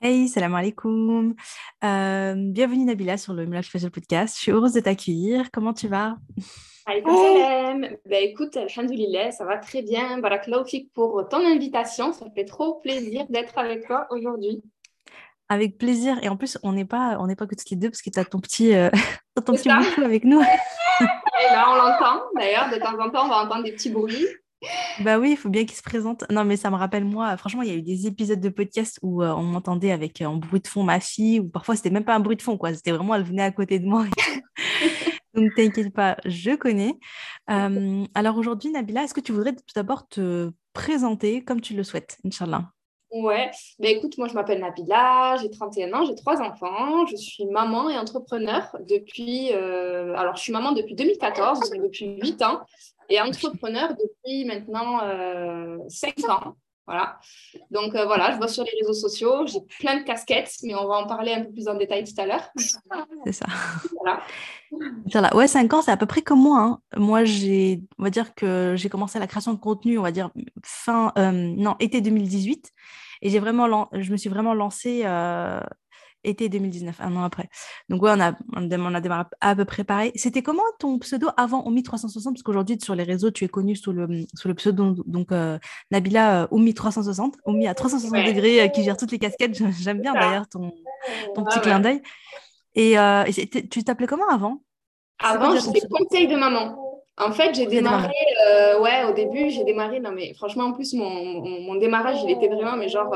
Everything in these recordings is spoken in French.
Hey, salam alaikum. Euh, bienvenue Nabila sur le Moulage Special Podcast. Je suis heureuse de t'accueillir. Comment tu vas? Alaikum salam. Ben, écoute, alhamdoulilah, ça va très bien. Barakallahu pour ton invitation. Ça fait trop plaisir d'être avec toi aujourd'hui. Avec plaisir. Et en plus, on n'est pas, on n'est pas que toutes les deux parce que tu as ton petit, euh, ton petit avec nous. Et là, on l'entend. D'ailleurs, de temps en temps, on va entendre des petits bruits. Bah oui, il faut bien qu'il se présente. Non, mais ça me rappelle moi, franchement, il y a eu des épisodes de podcast où euh, on m'entendait avec un euh, bruit de fond ma fille, ou parfois c'était même pas un bruit de fond, quoi. C'était vraiment, elle venait à côté de moi. Donc t'inquiète pas, je connais. Euh, alors aujourd'hui, Nabila, est-ce que tu voudrais tout d'abord te présenter comme tu le souhaites, Inch'Allah? Ouais, bah écoute, moi je m'appelle Nabila, j'ai 31 ans, j'ai trois enfants, je suis maman et entrepreneur depuis, alors je suis maman depuis 2014, depuis 8 ans, et entrepreneur depuis maintenant euh, 5 ans. Voilà. Donc euh, voilà, je vois sur les réseaux sociaux, j'ai plein de casquettes, mais on va en parler un peu plus en détail tout à l'heure. C'est ça. Voilà. Ouais, 5 ans, c'est à peu près comme moi. Hein. Moi, j'ai, on va dire que j'ai commencé la création de contenu, on va dire fin, euh, non, été 2018. Et j'ai vraiment, je me suis vraiment lancée euh, été 2019, un an après. Donc, ouais, on a, on a démarré à peu près pareil. C'était comment ton pseudo avant Omi 360 Parce qu'aujourd'hui, sur les réseaux, tu es connu sous le, sous le pseudo donc, euh, Nabila euh, Omi 360, Omi à 360 degrés, euh, qui gère toutes les casquettes. J'aime bien d'ailleurs ton, ton petit clin d'œil. Et, tu t'appelais comment avant? Avant, j'étais conseil de maman. En fait, j'ai démarré, ouais, au début, j'ai démarré, non mais franchement, en plus, mon, mon, mon, démarrage, il était vraiment, mais genre,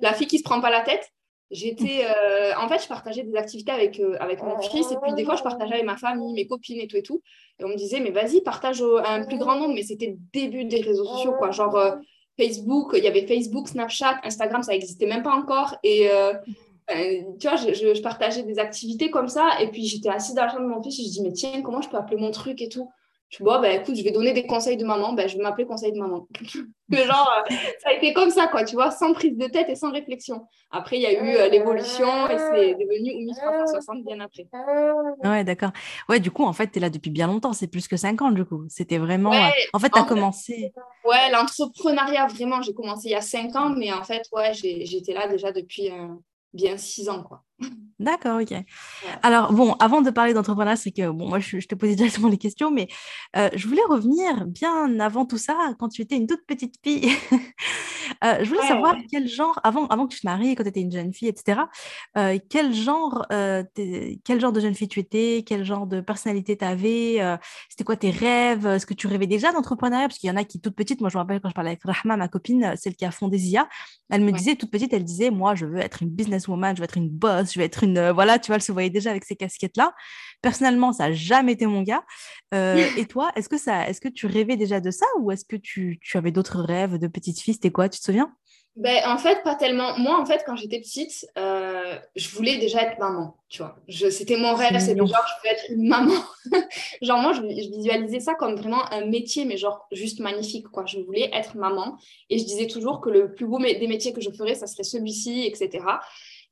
la fille qui se prend pas la tête. J'étais, euh, en fait, je partageais des activités avec, euh, avec mon fils et puis des fois, je partageais avec ma famille, mes copines et tout et tout. Et on me disait, mais vas-y, partage à un plus grand nombre. Mais c'était le début des réseaux sociaux, quoi. Genre euh, Facebook, il y avait Facebook, Snapchat, Instagram, ça n'existait même pas encore. Et tu vois, je, je, partageais des activités comme ça. Et puis, j'étais assise dans la chambre de mon fils et je dis, mais tiens, comment je peux appeler mon truc et tout je dis, bon, ben, écoute, je vais donner des conseils de maman, ben, je vais m'appeler conseil de maman. Mais genre, euh, ça a été comme ça, quoi, tu vois, sans prise de tête et sans réflexion. Après, il y a eu euh, l'évolution et c'est devenu Oumi 360 bien après. Ouais, d'accord. Ouais, du coup, en fait, tu es là depuis bien longtemps, c'est plus que 5 ans, du coup. C'était vraiment. Euh, en fait, tu as commencé. Ouais, l'entrepreneuriat, vraiment, j'ai commencé il y a 5 ans, mais en fait, ouais, j'étais là déjà depuis bien 6 ans, quoi. D'accord, ok. Alors, bon, avant de parler d'entrepreneuriat, c'est que, bon, moi, je, te posais directement les questions, mais euh, je voulais revenir bien avant tout ça, quand tu étais une toute petite fille. euh, je voulais savoir quel genre, avant, avant que tu te maries, quand tu étais une jeune fille, etc., euh, quel, genre, quel genre de jeune fille tu étais, quel genre de personnalité tu avais, c'était quoi tes rêves, est-ce que tu rêvais déjà d'entrepreneuriat? Parce qu'il y en a qui, toute petite, moi, je me rappelle quand je parlais avec Rahma, ma copine, celle qui a fondé Zia, elle me disait, toute petite, elle disait, moi, je veux être une businesswoman, je veux être une boss, je veux être une euh, voilà, tu vois, elle se voyait déjà avec ces casquettes-là. Personnellement, ça n'a jamais été mon gars. Euh, et toi, est-ce que, ça, est-ce que tu rêvais déjà de ça ou est-ce que tu, tu avais d'autres rêves de petite fille? C'était quoi Tu te souviens? Ben, en fait, pas tellement. Moi, en fait, quand j'étais petite, euh, je voulais déjà être maman, tu vois. c'était mon rêve, c'était genre, je veux être une maman. genre, moi, je, je, visualisais ça comme vraiment un métier, mais genre, juste magnifique, quoi. Je voulais être maman. Et je disais toujours que le plus beau des métiers que je ferais, ça serait celui-ci, etc.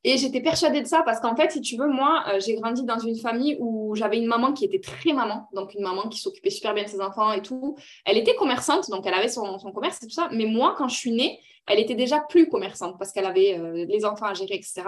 Et j'étais persuadée de ça parce qu'en fait, si tu veux, moi, euh, j'ai grandi dans une famille où j'avais une maman qui était très maman, donc une maman qui s'occupait super bien de ses enfants et tout. Elle était commerçante, donc elle avait son, son, commerce et tout ça. Mais moi, quand je suis née, elle était déjà plus commerçante parce qu'elle avait euh, les enfants à gérer, etc.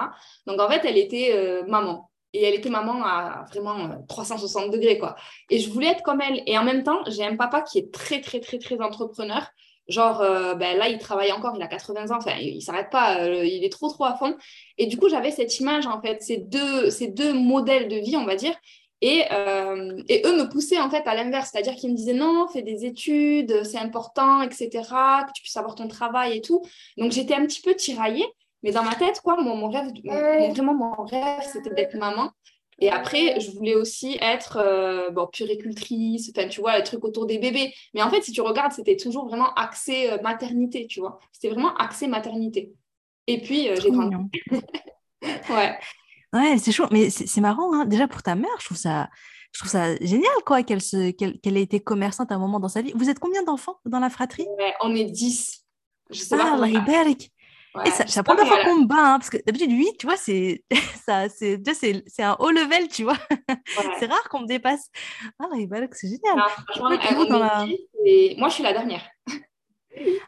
Donc en fait, elle était euh, maman. Et elle était maman à vraiment 360 degrés, quoi. Et je voulais être comme elle. Et en même temps, j'ai un papa qui est très, très, très, très entrepreneur. Genre, euh, ben là, il travaille encore, il a 80 ans, enfin, il ne s'arrête pas, euh, il est trop, trop à fond. Et du coup, j'avais cette image, en fait, ces deux, ces deux modèles de vie, on va dire. Et, euh, et eux me poussaient, en fait, à l'inverse, c'est-à-dire qu'ils me disaient non, fais des études, c'est important, etc., que tu puisses avoir ton travail et tout. Donc, j'étais un petit peu tiraillée. Mais dans ma tête, quoi, mon, mon rêve, vraiment mon rêve, c'était d'être maman. Et après, je voulais aussi être euh, bon, puricultrice, enfin, tu vois, le truc autour des bébés. Mais en fait, si tu regardes, c'était toujours vraiment axé euh, maternité, tu vois. C'était vraiment axé maternité. Et puis, euh, j'ai grandi. ouais. Ouais, c'est chaud. Mais c'est marrant, hein. déjà pour ta mère, je trouve ça, je trouve ça génial, quoi, qu'elle qu'elle ait été commerçante à un moment dans sa vie. Vous êtes combien d'enfants dans la fratrie? On est 10. Je sais ah, pas et ça, c'est la première fois qu'on me bat, hein, parce que d'habitude, 8, tu vois, c'est, ça, c'est, c'est, un haut level, tu vois. c'est rare qu'on me dépasse. Ah, c'est génial. moi, je suis la dernière.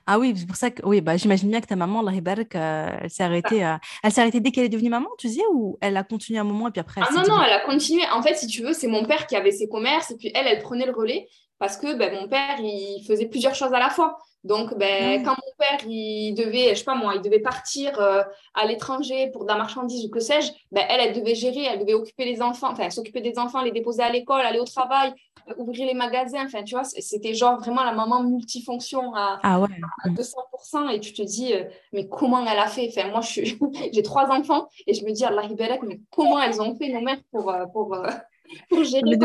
Ah oui, c'est pour ça que oui, bah, j'imagine bien que ta maman, Allah euh, elle s'est arrêtée, euh, elle s'est arrêtée dès qu'elle est devenue maman, tu sais, ou elle a continué un moment et puis après. ah non, non, elle a continué. En fait, si tu veux, c'est mon père qui avait ses commerces et puis elle, elle prenait le relais parce que ben, mon père, il faisait plusieurs choses à la fois. Donc, ben, ah quand mon père, il devait, je sais pas moi, il devait partir euh, à l'étranger pour de la marchandise ou que sais-je, ben, elle, elle devait gérer, elle devait occuper les enfants, enfin, s'occuper des enfants, les déposer à l'école, aller au travail, euh, ouvrir les magasins. Enfin, tu vois, c'était genre vraiment la maman multifonction à, ah ouais. à 200%. Et tu te dis, euh, mais comment elle a fait? Enfin, moi, j'ai trois enfants et je me dis, Allah mais comment elles ont fait nos mères pour, pour, pour gérer.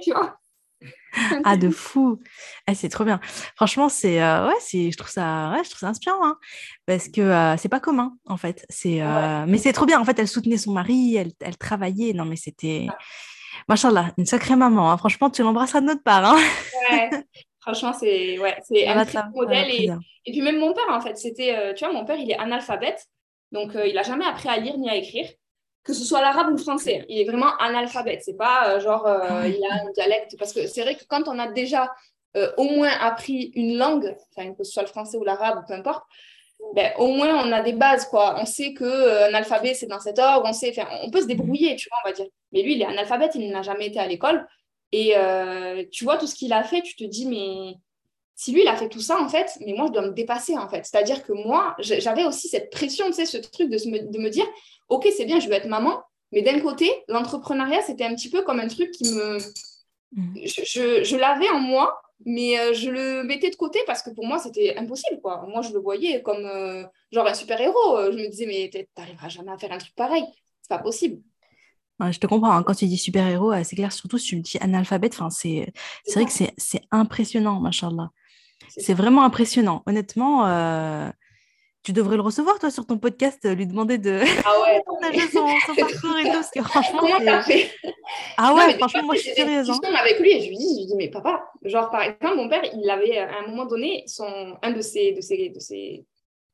Tu vois? ah, de fou. Ah, c'est trop bien. Franchement, c'est euh, ouais, c'est je trouve ça ouais, je trouve ça inspirant hein, parce que euh, c'est pas commun en fait. C'est euh, mais c'est trop bien en fait, elle soutenait son mari, elle, elle travaillait. Non mais c'était machallah, une sacrée maman. Hein. Franchement, tu l'embrasseras de notre part hein. Ouais. Franchement, c'est ouais, c'est un très modèle et, et, puis même mon père en fait, c'était tu vois, mon père, il est analphabète. Donc il a jamais appris à lire ni à écrire que ce soit l'arabe ou le français. Il est vraiment analphabète. C'est pas euh, genre euh, ah il a un dialecte. Parce que c'est vrai que quand on a déjà euh, au moins appris une langue, enfin, que ce soit le français ou l'arabe ou peu importe, ben, au moins on a des bases. quoi. On sait que un alphabet c'est dans cet ordre. On, sait, on peut se débrouiller, tu vois, on va dire. Mais lui, il est analphabète, il n'a jamais été à l'école. Et tu vois tout ce qu'il a fait, tu te dis, mais si lui, il a fait tout ça, en fait, mais moi, je dois me dépasser, en fait. C'est-à-dire que moi, j'avais aussi cette pression, tu sais, ce truc de, de me dire, OK, c'est bien, je veux être maman, mais d'un côté, l'entrepreneuriat, c'était un petit peu comme un truc qui me... Mm. Je, je, l'avais en moi, mais euh, je le mettais de côté parce que pour moi, c'était impossible, quoi. Moi, je le voyais comme euh, genre un super-héros. Je me disais, mais t'arriveras jamais à faire un truc pareil. C'est pas possible. je te comprends. Hein. Quand tu dis super-héros, euh, c'est clair, surtout si tu me dis analphabète, c'est vrai que c'est impressionnant, machallah. C'est vraiment impressionnant. Honnêtement, euh, tu devrais le recevoir, toi, sur ton podcast, euh, lui demander de ah partager son, parcours et tout. Parce que franchement, Comment fait? Ah ouais, franchement, moi, je suis curieuse. Hein. avec lui et je lui dis, je lui dis, mais papa, genre, par exemple, mon père, il avait, à un moment donné, son, un de ses, de ses, de ses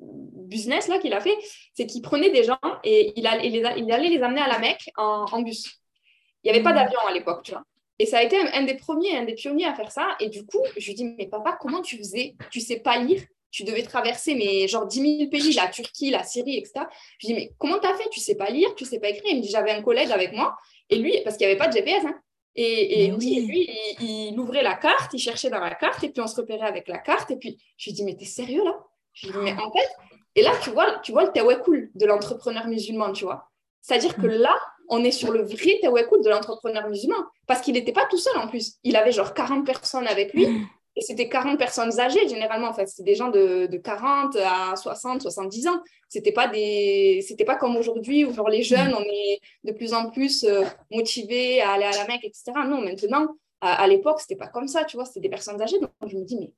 business là qu'il a fait, c'est qu'il prenait des gens et il allait, les, il allait les amener à la Mecque en, en bus. Il n'y avait pas mmh. d'avion à l'époque, tu vois. Et ça a été un, des premiers, un des pionniers à faire ça. Et du coup, je lui dis, mais papa, comment tu faisais? Tu sais pas lire? Tu devais traverser mais genre 10 000 pays, la Turquie, la Syrie, etc. Je lui dis, mais comment tu as fait? Tu sais pas lire, tu sais pas écrire Il me dit, j'avais un collègue avec moi. Et lui, parce qu'il n'y avait pas de GPS, hein. Et, et lui, il, ouvrait la carte, il cherchait dans la carte, et puis on se repérait avec la carte. Et puis, je lui dis, mais t'es sérieux là? Je lui dis, mais en fait, et là, tu vois, tu vois le cool de l'entrepreneur musulman, tu vois. C'est-à-dire que mm. là, on est sur le vrai Tawakul de l'entrepreneur musulman. Parce qu'il n'était pas tout seul en plus. Il avait genre 40 personnes avec lui. Et c'était 40 personnes âgées, généralement. En fait, c'était des gens de, 40 à 60, 70 ans. C'était pas des, pas comme aujourd'hui où genre les jeunes, on est de plus en plus euh, motivés à aller à la Mecque, etc. Non, maintenant, à, l'époque, c'était pas comme ça, tu vois. C'était des personnes âgées. Donc, je me dis, mais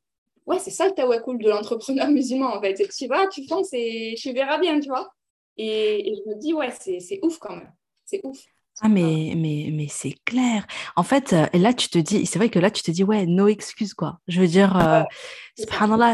ouais, c'est ça le tawakul de l'entrepreneur musulman, en fait. Tu vas, tu fonces et tu verras bien, tu vois. Et je me dis, ouais, c'est ouf quand même. C'est ouf. Ah, mais, mais, mais c'est clair. En fait, euh, là, tu te dis, c'est vrai que là, tu te dis, ouais, no excuse, quoi. Je veux dire, euh,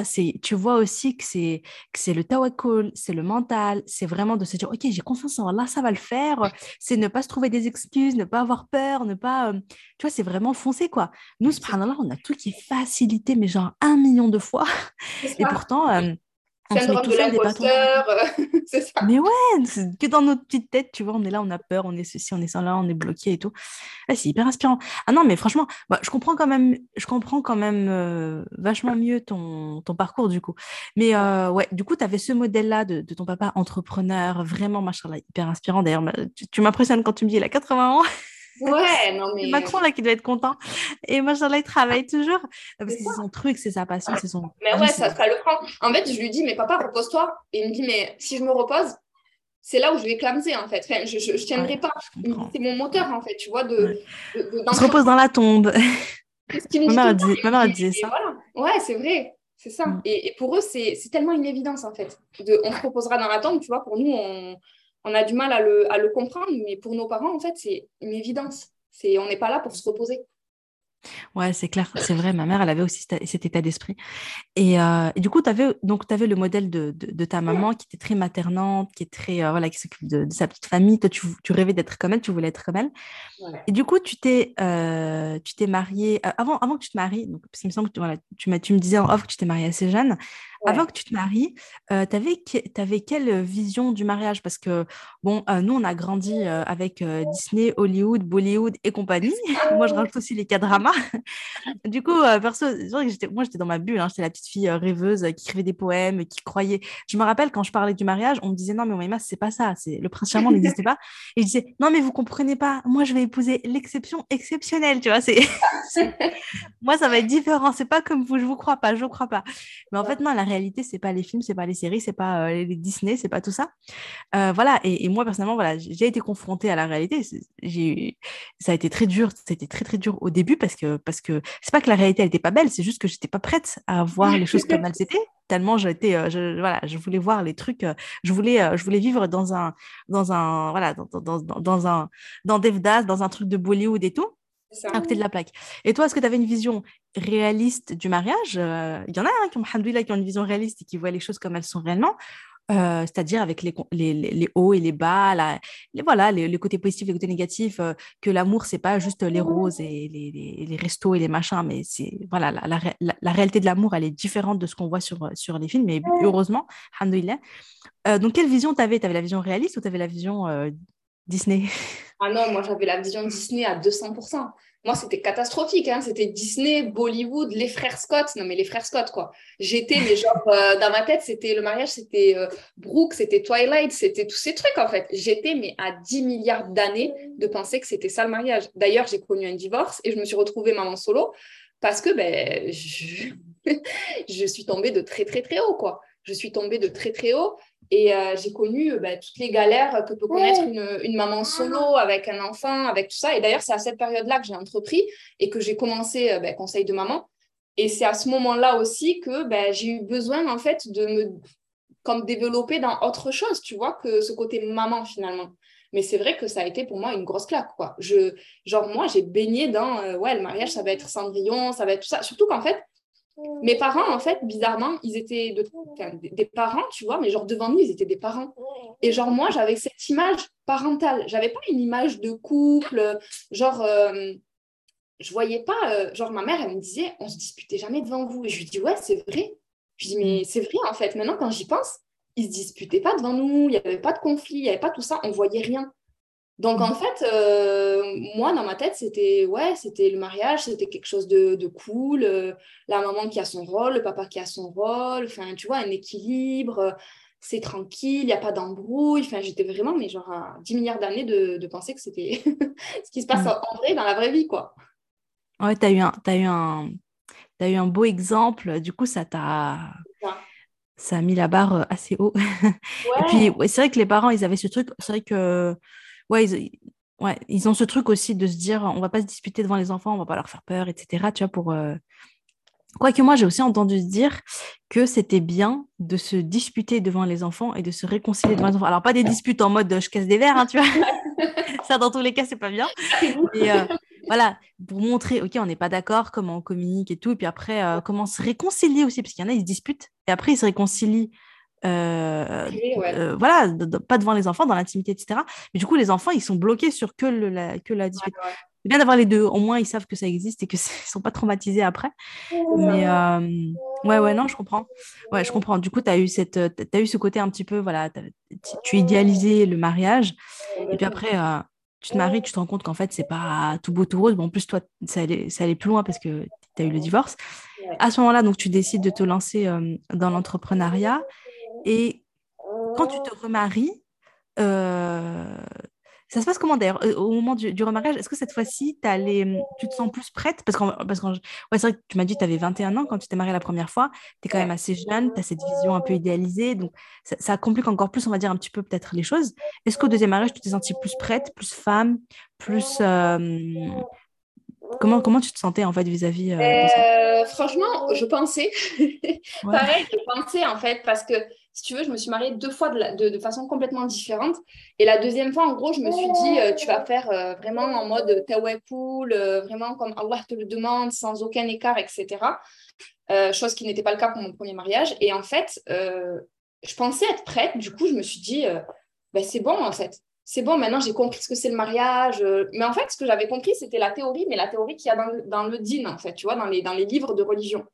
c'est, tu vois aussi que c'est, que c'est le tawakkul, c'est le mental, c'est vraiment de se dire, ok, j'ai confiance en Allah, ça va le faire. C'est ne pas se trouver des excuses, ne pas avoir peur, ne pas. Euh, tu vois, c'est vraiment foncer, quoi. Nous, subhanallah, on a tout qui est facilité, mais genre un million de fois. Et pourtant, syndrome de l'imposteur, c'est ça. Mais ouais, que dans notre petite tête, tu vois, on est là, on a peur, on est ceci, on est ça là, on est bloqué et tout. c'est hyper inspirant. Ah non, mais franchement, bah, je comprends quand même, je comprends quand même euh, vachement mieux ton, ton parcours du coup. Mais euh, ouais, du coup, tu avais ce modèle-là de, de, ton papa entrepreneur, vraiment, machin hyper inspirant. D'ailleurs, tu, tu m'impressionnes quand tu me dis, il a 80 ans. Ouais, non mais. Macron, là, qui doit être content. Et moi, il travaille toujours. Parce que c'est son truc, c'est sa passion, c'est son. Mais ouais, ça, ça, le prend. En fait, je lui dis, mais papa, repose-toi. Et il me dit, mais si je me repose, c'est là où je vais clamser, en fait. Enfin, je ne tiendrai pas. C'est mon moteur, en fait, tu vois. De, On se repose dans la tombe. ma mère, dit, ma mère disait ça. Voilà. Ouais, c'est vrai. C'est ça. Mm. Et, et, pour eux, c'est tellement une évidence, en fait. De, on se reposera dans la tombe, tu vois. Pour nous, on on a du mal à le, comprendre, mais pour nos parents, en fait, c'est une évidence. C'est, on n'est pas là pour se reposer. Ouais, c'est clair, c'est vrai. Ma mère, elle avait aussi cet état d'esprit. Et, euh, du coup, tu avais, donc, avais le modèle de, de, ta maman qui était très maternante, qui est très, euh, voilà, qui s'occupe de, sa petite famille. Toi, tu, tu rêvais d'être comme elle, tu voulais être comme elle. Et du coup, tu t'es, euh, tu t'es mariée avant, avant que tu te maries. Donc, parce qu'il me semble que voilà, tu, tu me disais en off que tu t'es mariée assez jeune. Avant que tu te maries, euh, tu avais, quelle vision du mariage? Parce que, bon, euh, nous, on a grandi euh, avec Disney, Hollywood, Bollywood et compagnie. moi, je rajoute aussi les K-dramas. du coup, perso, que moi, j'étais dans ma bulle. Hein. J'étais la petite fille rêveuse qui écrivait des poèmes, qui croyait. Je me rappelle quand je parlais du mariage, on me disait non, mais Omaima, c'est pas ça. Le prince charmant n'existait pas. Et je disais non, mais vous comprenez pas. Moi, je vais épouser l'exception exceptionnelle. Tu vois, c'est. moi, ça va être différent. C'est pas comme vous. Je vous crois pas. Je vous crois pas. Mais en fait, non, la réalité, c'est pas les films, c'est pas les séries, c'est pas euh, les Disney, c'est pas tout ça. Euh, voilà. Et, moi personnellement, voilà, j'ai été confrontée à la réalité. J'ai, ça a été très dur. C'était très très dur au début parce que parce que c'est pas que la réalité elle était pas belle, c'est juste que j'étais pas prête à voir les choses comme elles étaient. Tellement j'étais, euh, je, voilà, je voulais voir les trucs. je voulais, je voulais vivre dans un dans un voilà dans, dans, dans, dans un dans Devdas, dans un truc de Bollywood et tout à côté de la plaque. Et toi, est-ce que tu avais une vision réaliste du mariage? Euh, Il y en a hein, qui, ont, qui ont une vision réaliste et qui voient les choses comme elles sont réellement. Euh, c'est-à-dire avec les, les, les, hauts et les bas, les, voilà, les, côtés positifs, les côtés négatifs, euh, que l'amour, c'est pas juste les roses et les, les, restos et les machins, mais c'est voilà, la, la, la, réalité de l'amour, elle est différente de ce qu'on voit sur, sur les films, mais heureusement, euh, donc, quelle vision tu avais Tu avais la vision réaliste ou tu avais la vision Disney Ah non, moi j'avais la vision Disney à 200%. Moi, c'était catastrophique. Hein. C'était Disney, Bollywood, les frères Scott. Non, mais les frères Scott, quoi. J'étais, mais genre, euh, dans ma tête, c'était le mariage, c'était euh, Brooke, c'était Twilight, c'était tous ces trucs, en fait. J'étais, mais à 10 milliards d'années de penser que c'était ça le mariage. D'ailleurs, j'ai connu un divorce et je me suis retrouvée maman solo parce que ben, je... je suis tombée de très, très, très haut, quoi. Je suis tombée de très, très haut. Et euh, j'ai connu euh, bah, toutes les galères que peut connaître une, maman solo avec un enfant, avec tout ça. Et d'ailleurs, c'est à cette période-là que j'ai entrepris et que j'ai commencé euh, bah, conseil de maman. Et c'est à ce moment-là aussi que bah, j'ai eu besoin, en fait, de me comme développer dans autre chose, tu vois, que ce côté maman, finalement. Mais c'est vrai que ça a été pour moi une grosse claque, quoi. Je, genre, moi, j'ai baigné dans, ouais, le mariage, ça va être Cendrillon, ça va être tout ça. Surtout qu'en fait, mes parents, en fait, bizarrement, ils étaient des parents, tu vois, mais genre devant nous, ils étaient des parents. Et genre, moi, j'avais cette image parentale. J'avais pas une image de couple, genre, euh, je voyais pas, euh, genre, ma mère, elle me disait, on se disputait jamais devant vous. Et je lui dis, ouais, c'est vrai. Je dis, mais c'est vrai, en fait. Maintenant, quand j'y pense, ils se disputaient pas devant nous, il n'y avait pas de conflit, il n'y avait pas tout ça, on voyait rien. Donc, en mhm. fait, euh, moi, dans ma tête, c'était ouais, c'était le mariage, c'était quelque chose de, cool, euh, la maman qui a son rôle, le papa qui a son rôle, enfin, tu vois, un équilibre, euh, c'est tranquille, il n'y a pas d'embrouille. Enfin, j'étais vraiment, mais genre, à 10 milliards d'années de, penser que c'était ce qui se passe mhm. en vrai, dans la vraie vie, quoi. Ouais, tu as, eu un, as, eu un, as eu un beau exemple. Du coup, ça t'a. Ça. a mis la barre assez haut. Et puis, ouais, c'est vrai que les parents, ils avaient ce truc. C'est vrai que ouais, ils, ouais, ils ont ce truc aussi de se dire on va pas se disputer devant les enfants, on va pas leur faire peur, etc. Tu vois, pour. Euh... Quoique moi, j'ai aussi entendu dire que c'était bien de se disputer devant les enfants et de se réconcilier devant les enfants. Alors, pas des disputes en mode je casse des verres, hein, tu vois. Ça, dans tous les cas, c'est pas bien. Et, euh, voilà, pour montrer, OK, on n'est pas d'accord, comment on communique et tout. Et puis après, euh, comment se réconcilier aussi, parce qu'il y en a, ils se disputent. Et après, ils se réconcilient euh, euh, voilà, pas devant les enfants, dans l'intimité, etc. Mais du coup, les enfants, ils sont bloqués sur que, le, la, que la dispute. C'est bien d'avoir les deux. Au moins, ils savent que ça existe et qu'ils ne sont pas traumatisés après. Mais euh, ouais, ouais, non, je comprends. Ouais, je comprends. Du coup, tu as, eu cette, as eu ce côté un petit peu, voilà, tu idéalisais le mariage. Et puis après, tu te maries, tu te rends compte qu'en fait, c'est pas tout beau, tout rose. Bon, en plus, toi, ça allait, ça allait plus loin parce que tu as eu le divorce. À ce moment-là, donc, tu décides de te lancer dans l'entrepreneuriat. Et quand tu te remaries, euh, ça se passe comment d'ailleurs euh, Au moment du, remariage, est-ce que cette fois-ci, tu te sens plus prête? Parce, parce que ouais, c'est vrai que tu m'as dit que tu avais 21 ans quand tu t'es mariée la première fois. Tu es quand même assez jeune, tu as cette vision un peu idéalisée. Donc, ça, complique encore plus, on va dire, un petit peu peut-être les choses. Est-ce qu'au deuxième mariage, tu t'es sentie plus prête, plus femme, plus. Euh, comment, comment tu te sentais en fait vis-à-vis ça? Franchement, je pensais. Pareil, je pensais en fait, parce que si tu veux, je me suis mariée deux fois de, façon complètement différente. Et la deuxième fois, en gros, je me suis dit, euh, tu vas faire euh, vraiment en mode tawakul, euh, vraiment comme Allah te le demande, sans aucun écart, etc. chose qui n'était pas le cas pour mon premier mariage. Et en fait, je pensais être prête. Du coup, je me suis dit, ben, c'est bon, en fait. C'est bon, maintenant j'ai compris ce que c'est le mariage. Mais en fait, ce que j'avais compris, c'était la théorie, mais la théorie qu'il y a dans le, dans le din, en fait, tu vois, dans les, dans les livres de religion.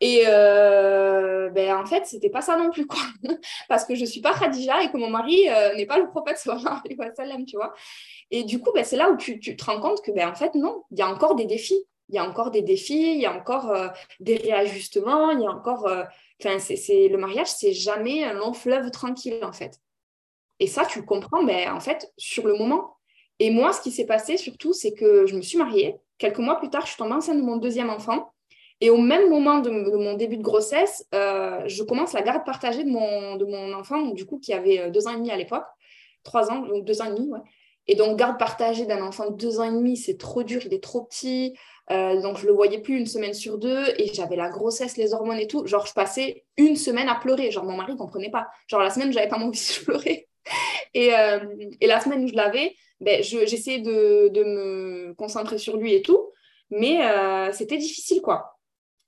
Et euh, ben, en fait, c'était pas ça non plus, quoi. Parce que je suis pas Khadija et que mon mari euh, n'est pas le prophète, tu vois. Et du coup, ben, c'est là où tu, tu, te rends compte que, ben, en fait, non, il y a encore des défis. Il y a encore des défis, il y a encore euh, des réajustements, il y a encore. Enfin, c'est, le mariage, c'est jamais un long fleuve tranquille, en fait. Et ça, tu le comprends, ben, en fait, sur le moment. Et moi, ce qui s'est passé surtout, c'est que je me suis mariée. Quelques mois plus tard, je suis tombée enceinte de mon deuxième enfant. Et au même moment de, mon début de grossesse, euh, je commence la garde partagée de mon, de mon enfant, du coup, qui avait euh, deux ans et demi à l'époque, trois ans, donc deux ans et demi. Et donc, garde partagée d'un enfant de deux ans et demi, c'est trop dur, il est trop petit. Euh, donc, je le voyais plus une semaine sur deux. Et j'avais la grossesse, les hormones et tout. Genre, je passais une semaine à pleurer. Genre, mon mari ne comprenait pas. Genre, la semaine j'avais pas mon fils, je pleurais. Et, et, la semaine où je l'avais, ben, j'essayais de, de, me concentrer sur lui et tout. Mais c'était difficile, quoi.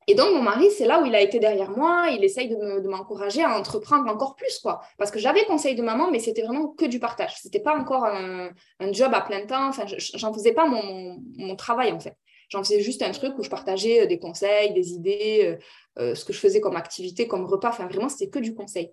Et donc, mon mari, c'est là où il a été derrière moi. Il essaye de m'encourager à entreprendre encore plus, quoi. Parce que j'avais conseil de maman, mais c'était vraiment que du partage. C'était pas encore un, job à plein temps. Enfin, j'en faisais pas mon, travail, en fait. J'en faisais juste un truc où je partageais euh, des conseils, des idées, euh, euh, ce que je faisais comme activité, comme repas. Enfin, vraiment, c'était que du conseil.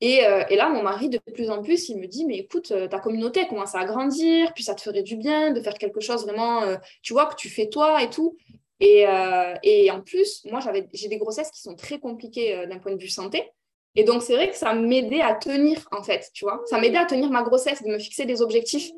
Et, et, là, mon mari, de plus en plus, il me dit, mais écoute, ta communauté commence à grandir, puis ça te ferait du bien de faire quelque chose vraiment, tu vois, que tu fais toi et tout. Euh, et, en plus, moi, j'ai des grossesses qui sont très compliquées euh, d'un point de vue santé. Et donc, c'est vrai que ça m'aidait à tenir, en fait, tu vois. Ça m'aidait à tenir ma grossesse, de me fixer des objectifs,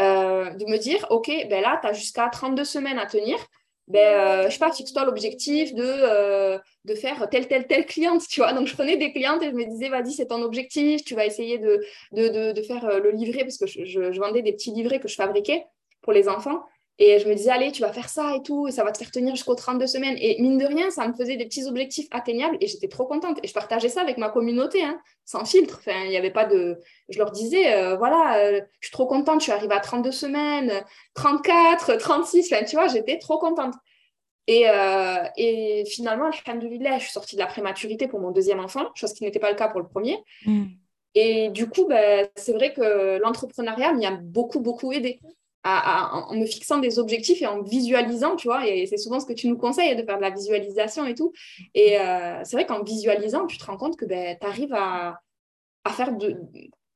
euh, de me dire, OK, ben là, tu as jusqu'à 32 semaines à tenir. Ben, je sais pas, fixe-toi l'objectif de, de faire telle, telle, telle cliente, tu vois. Donc, je prenais des clientes et je me disais, vas-y, c'est ton objectif, tu vas essayer de, de, de, faire le livret, parce que je, je vendais des petits livrets que je fabriquais pour les enfants. Et je me disais, allez, tu vas faire ça et tout, et ça va te faire tenir jusqu'aux 32 semaines. Et mine de rien, ça me faisait des petits objectifs atteignables et j'étais trop contente. Et je partageais ça avec ma communauté, hein, sans filtre. Enfin, il n'y avait pas de. Je leur disais, euh, voilà, euh, je suis trop contente, je suis arrivée à 32 semaines, 34, 36. Enfin, tu vois, j'étais trop contente. Et, euh, et finalement, alhamdoulilah, je suis sortie de la prématurité pour mon deuxième enfant, chose qui n'était pas le cas pour le premier. Mm. Et du coup, ben, c'est vrai que l'entrepreneuriat m'y a beaucoup, beaucoup aidé en me fixant des objectifs et en visualisant, tu vois, et c'est souvent ce que tu nous conseilles, de faire de la visualisation et tout. Et euh, c'est vrai qu'en visualisant, tu te rends compte que ben, tu arrives à, faire de,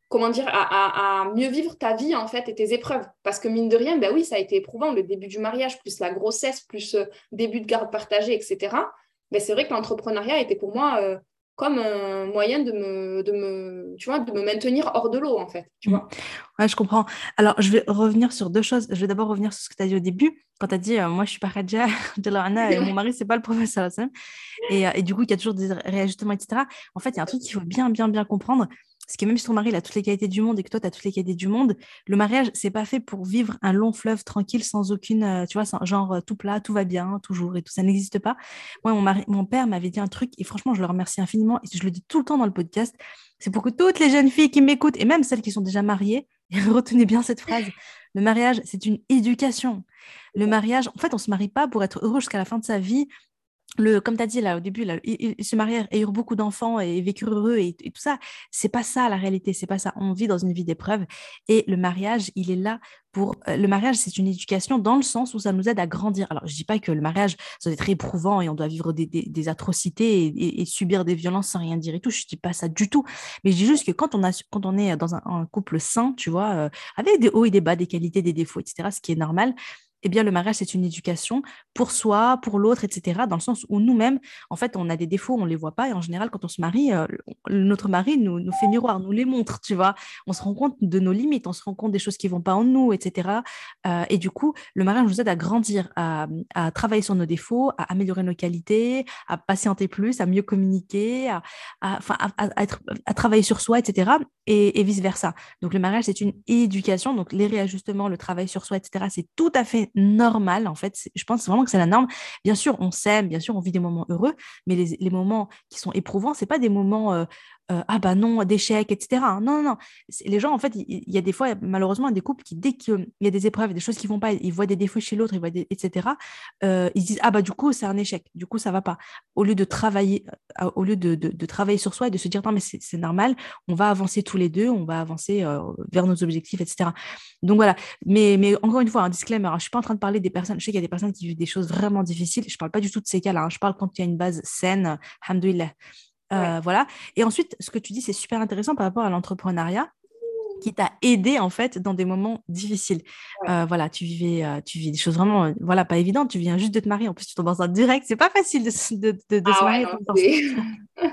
comment dire, à, mieux vivre ta vie en fait et tes épreuves. Parce que mine de rien, ben oui, ça a été éprouvant, le début du mariage, plus la grossesse, plus euh, début de garde partagée, etc. Ben, c'est vrai que l'entrepreneuriat était pour moi euh, comme un moyen de me, de me, tu vois, de me maintenir hors de l'eau, en fait. Tu vois ouais, je comprends. Alors, je vais revenir sur deux choses. Je vais d'abord revenir sur ce que tu as dit au début, quand tu as dit, euh, moi, je suis pas Khadija, et mon mari, c'est pas le professeur et, euh, et du coup, il y a toujours des réajustements, etc. En fait, il y a un truc qu'il faut bien, bien, bien comprendre ce qui est même si ton mari a toutes les qualités du monde et que toi, tu as toutes les qualités du monde, le mariage, c'est pas fait pour vivre un long fleuve tranquille sans aucune, euh, tu vois, genre euh, tout plat, tout va bien, toujours et tout, ça n'existe pas. Moi, mon, père m'avait dit un truc et franchement, je le remercie infiniment et je le dis tout le temps dans le podcast. C'est pour que toutes les jeunes filles qui m'écoutent et même celles qui sont déjà mariées, retenez bien cette phrase. Le mariage, c'est une éducation. Le mariage, en fait, on se marie pas pour être heureux jusqu'à la fin de sa vie le, comme tu as dit là au début, se marièrent et eurent beaucoup d'enfants et vécurent heureux et, tout ça. C'est pas ça la réalité, c'est pas ça. On vit dans une vie d'épreuve et le mariage, il est là pour. Euh, le mariage, c'est une éducation dans le sens où ça nous aide à grandir. Alors, je dis pas que le mariage, ça doit être éprouvant et on doit vivre des, atrocités et, subir des violences sans rien dire et tout. Je dis pas ça du tout. Mais je dis juste que quand on, a, quand on est dans un, couple sain, tu vois, euh, avec des hauts et des bas, des qualités, des défauts, etc., ce qui est normal, eh bien, le mariage, c'est une éducation pour soi, pour l'autre, etc. Dans le sens où nous-mêmes, en fait, on a des défauts, on ne les voit pas. Et en général, quand on se marie, euh, notre mari nous, fait miroir, nous les montre, tu vois. On se rend compte de nos limites, on se rend compte des choses qui ne vont pas en nous, etc. Euh, et du coup, le mariage nous aide à grandir, à, travailler sur nos défauts, à améliorer nos qualités, à patienter plus, à mieux communiquer, à, travailler sur soi, etc. Et, et vice-versa. Donc, le mariage, c'est une éducation. Donc, les réajustements, le travail sur soi, etc., c'est tout à fait normal, en fait. Je pense vraiment que c'est la norme. Bien sûr, on s'aime, bien sûr, on vit des moments heureux, mais les, moments qui sont éprouvants, c'est pas des moments euh, ah bah non, d'échec, etc. Non, non, non. Les gens, en fait, il y, a des fois, malheureusement, des couples qui, dès qu'il y a des épreuves, des choses qui vont pas, ils voient des défauts chez l'autre, etc. ils disent, ah bah du coup, c'est un échec, du coup, ça va pas. Au lieu de travailler, au lieu de, travailler sur soi et de se dire, non, mais c'est normal, on va avancer tous les deux, on va avancer vers nos objectifs, etc. Donc voilà. Mais, mais encore une fois, un disclaimer, hein, je suis pas en train de parler des personnes, je sais qu'il y a des personnes qui vivent des choses vraiment difficiles, je parle pas du tout de ces cas-là, hein. je parle quand il y a une base saine, alhamdoulilah. Euh, voilà. Et ensuite, ce que tu dis, c'est super intéressant par rapport à l'entrepreneuriat qui t'a aidé en fait dans des moments difficiles. Euh, voilà, tu vivais, euh, tu vis des choses vraiment, voilà, pas évidentes. Tu viens juste de te marier, en plus tu tombes enceinte direct. C'est pas facile de, de, de, ah se marier.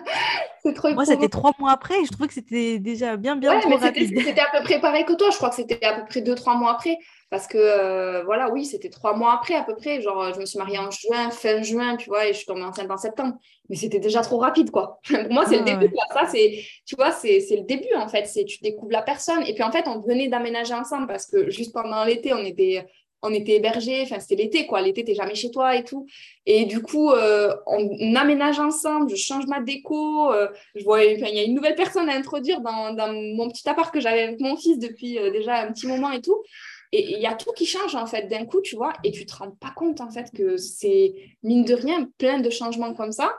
c'est trop. Moi, c'était trois mois après. Et je trouvais que c'était déjà bien, bien trop rapide. C'était à peu près pareil que toi. Je crois que c'était à peu près deux, trois mois après. Parce que, euh, voilà, oui, c'était trois mois après à peu près. Genre, je me suis mariée en juin, fin juin, tu vois, et je suis tombée enceinte en septembre. Mais c'était déjà trop rapide, quoi. Pour moi, c'est le début. Ça, c'est, tu vois, c'est, le début, en fait. C'est, tu découvres la personne. Et puis, en fait, on venait d'aménager ensemble parce que juste pendant l'été, on était, on était hébergés. Enfin, c'était l'été, quoi. L'été, t'es jamais chez toi et tout. Et du coup, euh, on, aménage ensemble. Je change ma déco. Euh, je vois, il y a une nouvelle personne à introduire dans, dans mon petit appart que j'avais avec mon fils depuis déjà un petit moment et tout. Et il y a tout qui change en fait d'un coup, tu vois, et tu te rends pas compte en fait que c'est mine de rien plein de changements comme ça.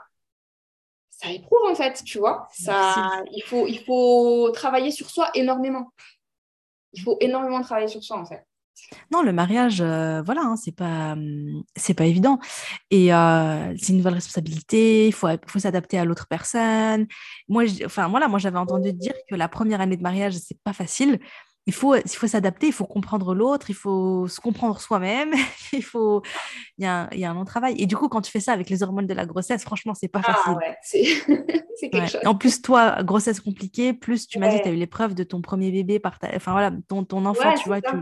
Ça éprouve en fait, tu vois. Ça, il faut, il faut travailler sur soi énormément. Il faut énormément travailler sur soi en fait. Non, le mariage, euh, voilà, hein, c'est pas, c'est pas évident. Et euh, c'est une nouvelle responsabilité. Il faut, faut s'adapter à l'autre personne. Moi, enfin voilà, moi j'avais entendu dire que la première année de mariage, c'est pas facile il faut, il faut s'adapter, il faut comprendre l'autre, il faut se comprendre soi-même, il faut, il y, a un, il y, a un long travail. Et du coup, quand tu fais ça avec les hormones de la grossesse, franchement, c'est pas ah facile. Ouais, c'est quelque chose. En plus, toi, grossesse compliquée, plus tu m'as dit, tu as eu l'épreuve de ton premier bébé, par enfin voilà, ton, ton enfant, tu vois, tu,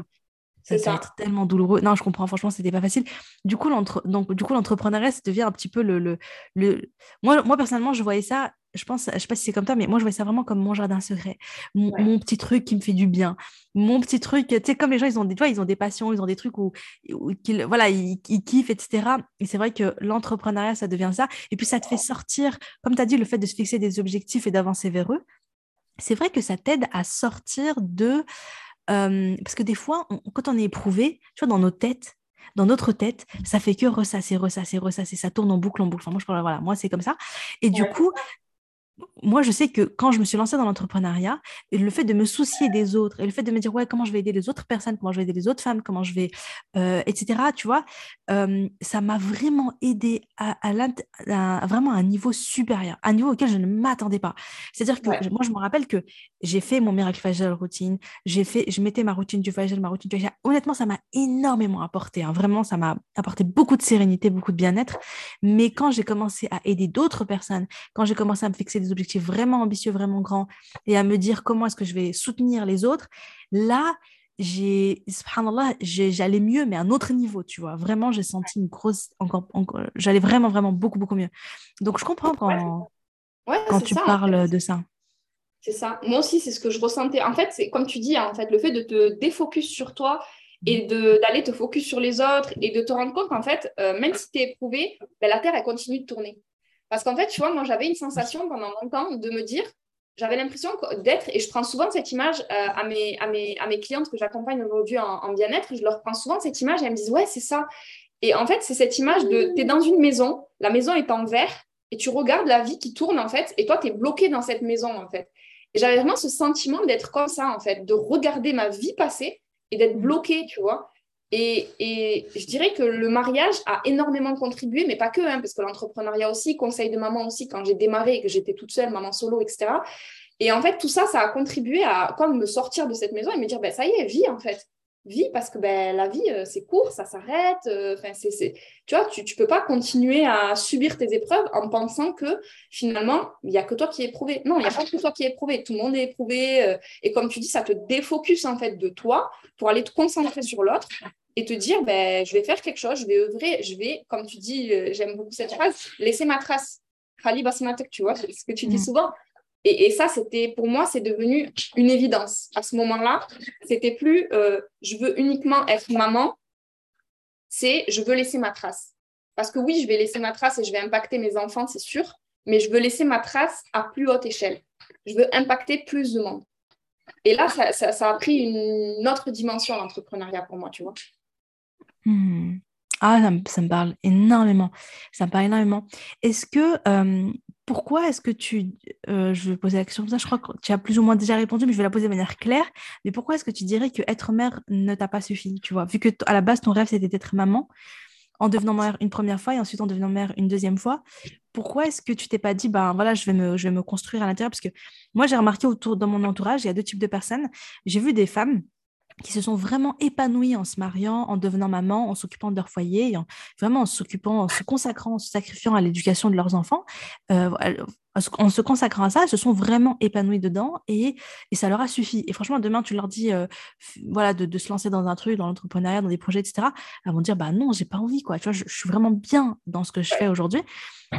ça, ça va être tellement douloureux. Non, je comprends, franchement, c'était pas facile. Du coup, donc, du coup, l'entrepreneuriat, ça devient un petit peu le, le, le... Moi, moi, personnellement, je voyais ça je pense, je sais pas si c'est comme toi, mais moi je vois ça vraiment comme mon jardin secret, mon, petit truc qui me fait du bien, mon petit truc, tu sais, comme les gens, ils ont des, ils ont des passions, ils ont des trucs où, voilà, ils, kiffent, etc. Et c'est vrai que l'entrepreneuriat, ça devient ça. Et puis ça te fait sortir, comme tu as dit, le fait de se fixer des objectifs et d'avancer vers eux. C'est vrai que ça t'aide à sortir de, euh, parce que des fois, quand on est éprouvé, tu vois, dans nos têtes, dans notre tête, ça fait que ressasser, ressasser, ressasser, ça tourne en boucle, en boucle. Enfin, moi, je parle, voilà, moi, c'est comme ça. Et du coup, moi, je sais que quand je me suis lancée dans l'entrepreneuriat, le fait de me soucier des autres et le fait de me dire, ouais, comment je vais aider les autres personnes, comment je vais aider les autres femmes, comment je vais, euh, etc., tu vois, euh, ça m'a vraiment aidé à, à, vraiment un niveau supérieur, un niveau auquel je ne m'attendais pas. C'est-à-dire que moi, je me rappelle que j'ai fait mon miracle facial routine, j'ai fait, je mettais ma routine du facial, ma routine du facial. Honnêtement, ça m'a énormément apporté. Hein. Vraiment, ça m'a apporté beaucoup de sérénité, beaucoup de bien-être. Mais quand j'ai commencé à aider d'autres personnes, quand j'ai commencé à me fixer des objectifs vraiment ambitieux, vraiment grands, et à me dire comment est-ce que je vais soutenir les autres, là, j'ai, subhanallah, j'allais mieux, mais à un autre niveau, tu vois. Vraiment, j'ai senti une grosse, encore, encore j'allais vraiment, vraiment beaucoup, beaucoup mieux. Donc, je comprends quand, quand tu parles de ça. C'est ça. Moi aussi, c'est ce que je ressentais. En fait, c'est comme tu dis, en fait, le fait de te défocus sur toi et d'aller te focus sur les autres et de te rendre compte qu'en fait, euh, même si tu es éprouvé, ben, la Terre, elle continue de tourner. Parce qu'en fait, tu vois, moi, j'avais une sensation pendant longtemps de me dire, j'avais l'impression d'être, et je prends souvent cette image euh, à, mes, à, mes, à mes clientes que j'accompagne aujourd'hui en, bien-être, je leur prends souvent cette image et elles me disent, ouais, c'est ça. Et en fait, c'est cette image de, tu es dans une maison, la maison est en verre, et tu regardes la vie qui tourne, en fait, et toi, tu es bloqué dans cette maison, en fait. Et j'avais vraiment ce sentiment d'être comme ça, en fait, de regarder ma vie passer et d'être bloqué, tu vois. Et, je dirais que le mariage a énormément contribué, mais pas que, hein, parce que l'entrepreneuriat aussi, conseil de maman aussi, quand j'ai démarré et que j'étais toute seule, maman solo, etc. Et en fait, tout ça, ça a contribué à comme me sortir de cette maison et me dire, ben, ça y est, vis en fait. Vis parce que ben, la vie, euh, c'est court, ça s'arrête. Euh, c'est, Tu vois, tu ne peux pas continuer à subir tes épreuves en pensant que finalement, il n'y a que toi qui es éprouvé. Non, il n'y a pas que toi qui es éprouvé. Tout le monde est éprouvé. Euh, et comme tu dis, ça te défocus en fait de toi pour aller te concentrer sur l'autre et te dire, ben, je vais faire quelque chose, je vais œuvrer, je vais, comme tu dis, euh, j'aime beaucoup cette phrase, laisser ma trace. Khali tu vois, c'est ce que tu dis mm. souvent. Et, et ça, c'était pour moi, c'est devenu une évidence. À ce moment-là, c'était plus euh, je veux uniquement être maman, c'est je veux laisser ma trace. Parce que oui, je vais laisser ma trace et je vais impacter mes enfants, c'est sûr, mais je veux laisser ma trace à plus haute échelle. je veux impacter plus de monde. Et là, ça, ça, a pris une autre dimension, l'entrepreneuriat pour moi, tu vois. Hmm. Ah, ça me, parle énormément. Ça me parle énormément. Est-ce que, euh, pourquoi est-ce que tu, euh, je vais poser la question comme ça, je crois que tu as plus ou moins déjà répondu, mais je vais la poser de manière claire. Mais pourquoi est-ce que tu dirais que être mère ne t'a pas suffi, tu vois, vu que à la base ton rêve c'était d'être maman, en devenant mère une première fois et ensuite en devenant mère une deuxième fois, pourquoi est-ce que tu t'es pas dit, ben voilà, je vais me, je vais me construire à l'intérieur? Parce que moi, j'ai remarqué autour de mon entourage, il y a deux types de personnes. J'ai vu des femmes qui se sont vraiment épanouies en se mariant, en devenant maman, en s'occupant de leur foyer, en, vraiment en s'occupant, en se consacrant, en se sacrifiant à l'éducation de leurs enfants. Euh, en se consacrant à ça, elles se sont vraiment épanouies dedans et, et ça leur a suffi. Et franchement, demain, tu leur dis euh, voilà, de, de, se lancer dans un truc, dans l'entrepreneuriat, dans des projets, etc. Elles vont dire bah non, j'ai pas envie. Quoi. Tu vois, je, suis vraiment bien dans ce que je fais aujourd'hui.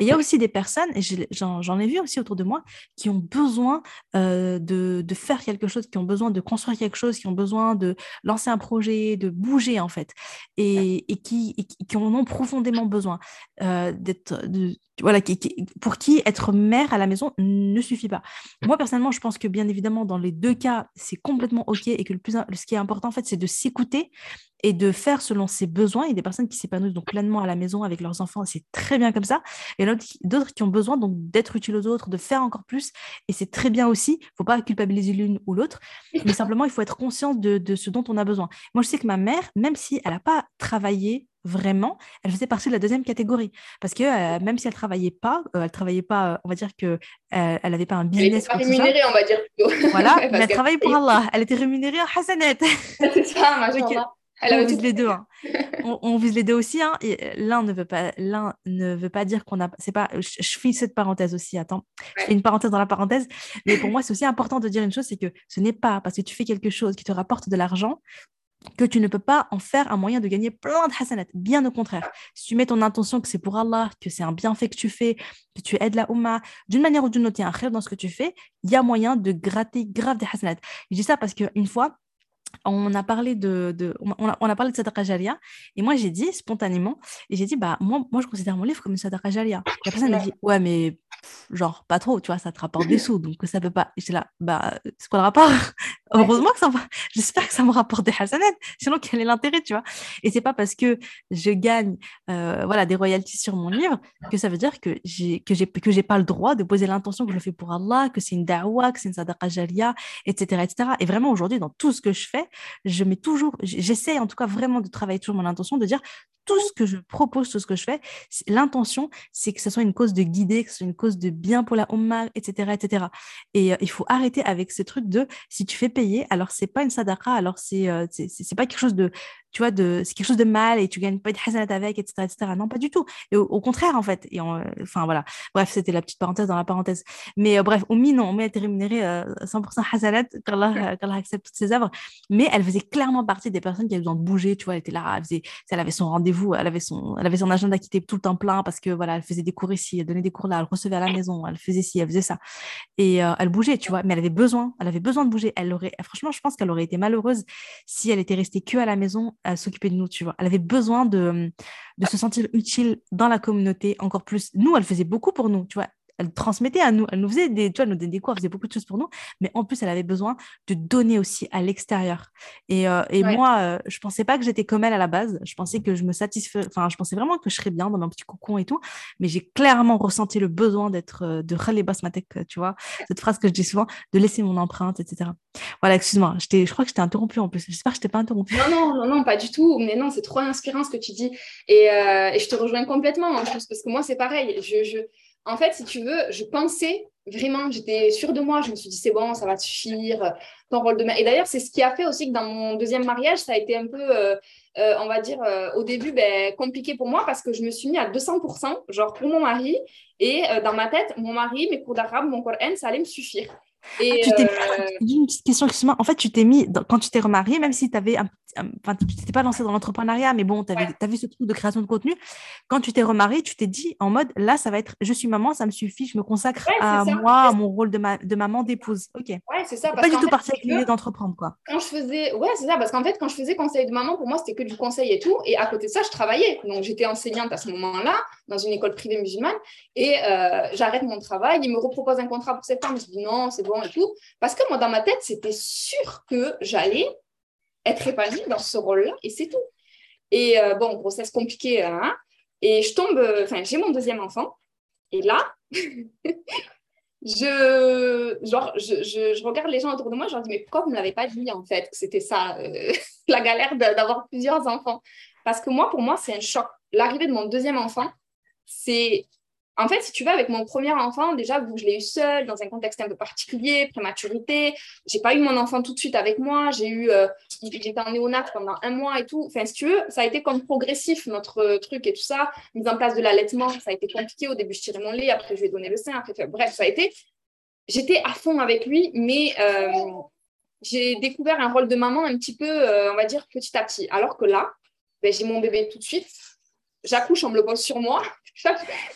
Et il y a aussi des personnes, et j'en ai vu aussi autour de moi, qui ont besoin euh, de, de, faire quelque chose, qui ont besoin de construire quelque chose, qui ont besoin de lancer un projet, de bouger en fait, et, et, qui, qui, en ont profondément besoin. Euh, d'être voilà, pour qui être mère à la maison ne suffit pas. Moi, personnellement, je pense que bien évidemment, dans les deux cas, c'est complètement OK et que le plus, ce qui est important, en fait, c'est de s'écouter et de faire selon ses besoins. Il y a des personnes qui s'épanouissent donc pleinement à la maison avec leurs enfants, c'est très bien comme ça. Et d'autres qui ont besoin donc d'être utiles aux autres, de faire encore plus, et c'est très bien aussi. Il ne faut pas culpabiliser l'une ou l'autre, mais simplement, il faut être conscient de, de ce dont on a besoin. Moi, je sais que ma mère, même si elle n'a pas travaillé vraiment, elle faisait partie de la deuxième catégorie. Parce que euh, même si elle travaillait pas, euh, elle travaillait pas, euh, on va dire que elle n'avait pas un business. Elle était rémunérée, on va dire Voilà, mais elle travaillait pour Allah. Elle était rémunérée en Hassanet. C'est ça, Elle on vise les deux. Hein. on, vise les deux aussi. Hein. l'un ne veut pas, l'un ne veut pas dire qu'on a. C'est pas. Je, fais cette parenthèse aussi. Attends, je fais une parenthèse dans la parenthèse. Mais pour moi, c'est aussi important de dire une chose, c'est que ce n'est pas parce que tu fais quelque chose qui te rapporte de l'argent que tu ne peux pas en faire un moyen de gagner plein de hasanat. Bien au contraire. Si tu mets ton intention que c'est pour Allah, que c'est un bienfait que tu fais, que tu aides la Ummah, d'une manière ou d'une autre, il y a un dans ce que tu fais, il y a moyen de gratter grave des hasanat. Je dis ça parce qu'une fois, on a parlé de, de on, a, on, a, parlé de Sadaqa Jalia et moi j'ai dit spontanément et j'ai dit bah moi moi je considère mon livre comme une Sadaqa Jalia. La personne m'a dit ouais mais genre pas trop tu vois ça te rapporte des sous donc ça peut pas. J'étais là bah c'est quoi le rapport? Heureusement que ça va. J'espère que ça me rapporte des hasanat. Sinon, quel est l'intérêt, tu vois? Et c'est pas parce que je gagne euh, voilà, des royalties sur mon livre que ça veut dire que j'ai que j'ai que j'ai pas le droit de poser l'intention que je le fais pour Allah, que c'est une da'wa, que c'est une sadaqa jaliya, etc., etc. Et vraiment, aujourd'hui, dans tout ce que je fais, je mets toujours, j'essaie en tout cas vraiment de travailler toujours mon intention, de dire tout ce que je propose, tout ce que je fais, l'intention, c'est que ce soit une cause de guider, que ce soit une cause de bien pour la Ummah, etc., etc. Et euh, il faut arrêter avec ce truc de si tu fais payer, alors c'est pas une sadaqa, alors c'est euh, c'est pas quelque chose de tu vois, de, c'est quelque chose de mal et tu gagnes pas de hasanat avec, etc., etc. Non, pas du tout. Et au, contraire, en fait. Et enfin, voilà. Bref, c'était la petite parenthèse dans la parenthèse. Mais euh, bref, Oumi, non, Oumi a été rémunérée 100% hasanat, qu'Allah accepte toutes ses œuvres. Mais elle faisait clairement partie des personnes qui avaient besoin de bouger, tu vois. Elle était là, elle, faisait, elle avait son rendez-vous, elle avait son, elle avait son agenda qui était tout le temps plein parce que, voilà, elle faisait des cours ici, elle donnait des cours là, elle recevait à la maison, elle faisait ci, elle faisait ça. Et euh, elle bougeait, tu vois. Mais elle avait besoin, elle avait besoin de bouger. Elle aurait, franchement, je pense qu'elle aurait été malheureuse si elle était restée que à la maison à s'occuper de nous, tu vois. Elle avait besoin de, de se sentir utile dans la communauté encore plus. Nous, elle faisait beaucoup pour nous, tu vois elle transmettait à nous, elle nous faisait des, tu vois, nous donnait des cours, elle faisait beaucoup de choses pour nous, mais en plus, elle avait besoin de donner aussi à l'extérieur. Et, euh, et moi, euh, je pensais pas que j'étais comme elle à la base. Je pensais que je me satisfais, enfin, je pensais vraiment que je serais bien dans mon petit cocon et tout, mais j'ai clairement ressenti le besoin d'être, euh, de relais basmatek, tu vois, cette phrase que je dis souvent, de laisser mon empreinte, etc. Voilà, excuse-moi, je crois que je t'ai interrompu en plus. J'espère que je t'ai pas interrompu. Non, non, non, non, pas du tout. Mais non, c'est trop inspirant ce que tu dis. Et, et je te rejoins complètement en plus, parce que moi, c'est pareil. Je, je, en fait, si tu veux, je pensais vraiment, j'étais sûre de moi. Je me suis dit, c'est bon, ça va te suffire, ton rôle de mère. Et d'ailleurs, c'est ce qui a fait aussi que dans mon deuxième mariage, ça a été un peu, euh, euh, on va dire, euh, au début, ben, compliqué pour moi parce que je me suis mis à 200%, genre pour mon mari. Et dans ma tête, mon mari, mes cours d'arabe, mon Coran, ça allait me suffire. Et ah, tu t'es une petite question, excuse-moi. En fait, tu t'es mis, quand tu t'es remariée, même si tu avais enfin, tu t'étais pas lancé dans l'entrepreneuriat, mais bon, tu as vu ce truc de création de contenu. Quand tu t'es remariée, tu t'es dit en mode, là, ça va être, je suis maman, ça me suffit, je me consacre à moi, à mon rôle de, de maman, d'épouse. Ok. Ouais, c'est ça. pas du tout parti avec l'idée d'entreprendre, quoi. Quand je faisais, ouais, c'est ça, parce qu'en fait, quand je faisais conseil de maman, pour moi, c'était que du conseil et tout. Et à côté de ça, je travaillais. Donc, j'étais enseignante à ce moment-là, dans une école privée musulmane. Et euh, j'arrête mon travail. Il me repropose un contrat pour septembre. Je dis non, c'est bon et tout. Parce que moi, dans ma tête, c'était sûr que j'allais être épanouie dans ce rôle-là et c'est tout. Et euh, bon, grossesse compliquée, hein, et je tombe, enfin, j'ai mon deuxième enfant, et là, je, genre, je, je, regarde les gens autour de moi, je leur dis, mais pourquoi vous ne l'avez pas dit en fait que c'était ça, euh, la galère d'avoir plusieurs enfants? Parce que moi, pour moi, c'est un choc. L'arrivée de mon deuxième enfant, c'est en fait, si tu veux, avec mon premier enfant, déjà, je l'ai eu seule, dans un contexte un peu particulier, prématurité, j'ai pas eu mon enfant tout de suite avec moi, j'ai eu, euh, j'étais en néonat pendant un mois et tout. Enfin, si tu veux, ça a été comme progressif, notre truc et tout ça. Mise en place de l'allaitement, ça a été compliqué. Au début, je tirais mon lait, après, je lui ai donné le sein, après, bref, ça a été. J'étais à fond avec lui, mais euh, j'ai découvert un rôle de maman un petit peu, euh, on va dire, petit à petit. Alors que là, ben, j'ai mon bébé tout de suite j'accouche, on me le pose sur moi.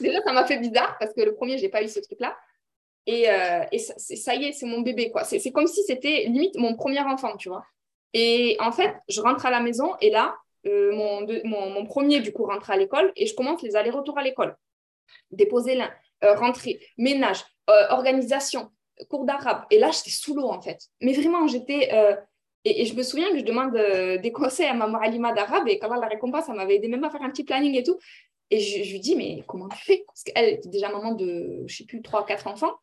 Déjà, ça m'a fait bizarre parce que le premier, je n'ai pas eu ce truc-là. Et, euh, ça, y est, c'est mon bébé. quoi. C'est comme si c'était limite mon premier enfant, tu vois. Et en fait, je rentre à la maison et là, euh, mon, mon, premier, du coup, rentre à l'école et je commence les allers-retours à l'école. Déposer l'un, euh, rentrer, ménage, organisation, cours d'arabe. Et là, j'étais sous l'eau, en fait. Mais vraiment, j'étais et, je me souviens que je demande des conseils à maman Alima d'arabe et quand elle la récompense, ça m'avait aidé même à faire un petit planning et tout. Et je, lui dis, mais comment tu fais? Parce qu'elle était déjà maman de, je sais plus, 3 4 enfants.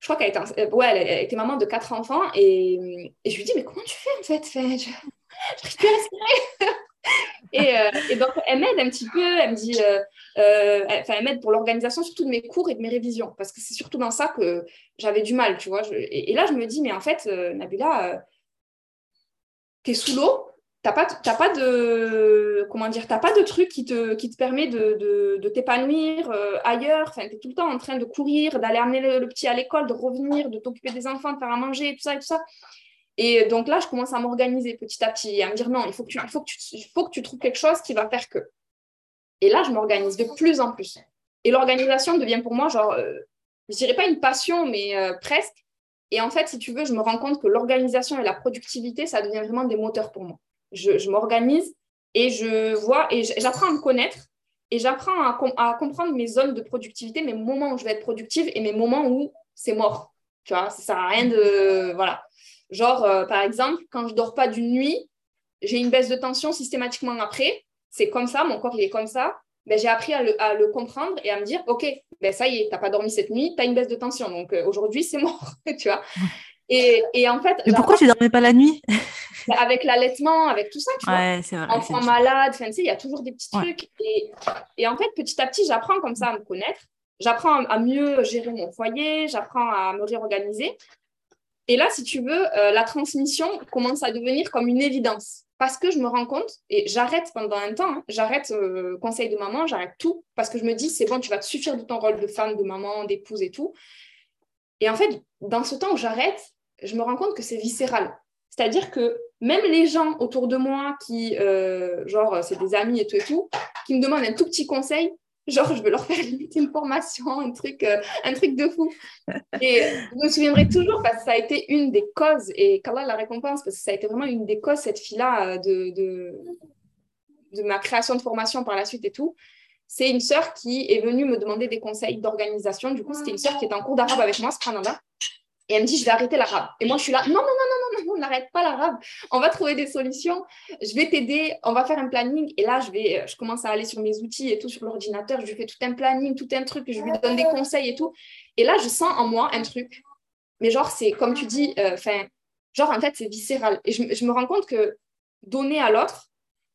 Je crois qu'elle était, euh, ouais, elle, était maman de 4 enfants. Et, et, je lui dis, mais comment tu fais en fait, Je n'arrive plus respirer. et, euh, donc, elle m'aide un petit peu. Elle me dit, enfin, elle m'aide pour l'organisation surtout de mes cours et de mes révisions. Parce que c'est surtout dans ça que j'avais du mal, tu vois. et, là, je me dis, mais en fait, Nabila tu es sous l'eau, tu n'as pas, pas, de comment dire, pas de truc qui te, permet de, t'épanouir euh, ailleurs? Enfin, tu es tout le temps en train de courir, d'aller amener le, petit à l'école, de revenir, de t'occuper des enfants, de faire à manger, tout ça et tout ça. Et donc là, je commence à m'organiser petit à petit et à me dire non, il faut, que tu, il, trouves quelque chose qui va faire que. Et là, je m'organise de plus en plus. Et l'organisation devient pour moi, genre, euh, je dirais pas une passion, mais euh, presque. Et en fait, si tu veux, je me rends compte que l'organisation et la productivité, ça devient vraiment des moteurs pour moi. Je, m'organise et je vois et j'apprends à me connaître et j'apprends à, comprendre mes zones de productivité, mes moments où je vais être productive et mes moments où c'est mort. Tu vois, ça sert à rien de. Voilà. Genre, euh, par exemple, quand je dors pas d'une nuit, j'ai une baisse de tension systématiquement après. C'est comme ça, mon corps, il est comme ça. Ben, j'ai appris à le, comprendre et à me dire, OK, ben, ça y est, tu n'as pas dormi cette nuit, tu as une baisse de tension. Donc euh, aujourd'hui, c'est mort, tu vois. Et, et, en fait. Mais pourquoi tu ne dormais pas la nuit Avec l'allaitement, avec tout ça, tu ouais, c'est Vrai, Enfant malade, il y a toujours des petits trucs. Et, et, en fait, petit à petit, j'apprends comme ça à me connaître. J'apprends à mieux gérer mon foyer, j'apprends à me réorganiser. Et là, si tu veux, euh, la transmission commence à devenir comme une évidence parce que je me rends compte, et j'arrête pendant un temps, hein, j'arrête euh, conseil de maman, j'arrête tout, parce que je me dis, c'est bon, tu vas te suffire de ton rôle de femme, de maman, d'épouse et tout. Et en fait, dans ce temps où j'arrête, je me rends compte que c'est viscéral. C'est-à-dire que même les gens autour de moi qui, euh, genre, c'est des amis et tout et tout, qui me demandent un tout petit conseil, Genre, je veux leur faire une formation, un truc, euh, un truc de fou. Et je me souviendrai toujours parce que ça a été une des causes, et qu'Allah la récompense, parce que ça a été vraiment une des causes, cette fille-là, euh, de, ma création de formation par la suite et tout. C'est une sœur qui est venue me demander des conseils d'organisation. Du coup, c'était une sœur qui était en cours d'arabe avec moi, ce Canada. Et elle me dit, je vais arrêter l'arabe. Et moi, je suis là, non, non, non, non, non, non, n'arrête pas l'arabe. On va trouver des solutions. Je vais t'aider. On va faire un planning. Et là, je, vais, je commence à aller sur mes outils et tout, sur l'ordinateur. Je lui fais tout un planning, tout un truc. Je lui donne des conseils et tout. Et là, je sens en moi un truc. Mais genre, c'est comme tu dis, euh, enfin, genre, en fait, c'est viscéral. Et je, je, me rends compte que donner à l'autre,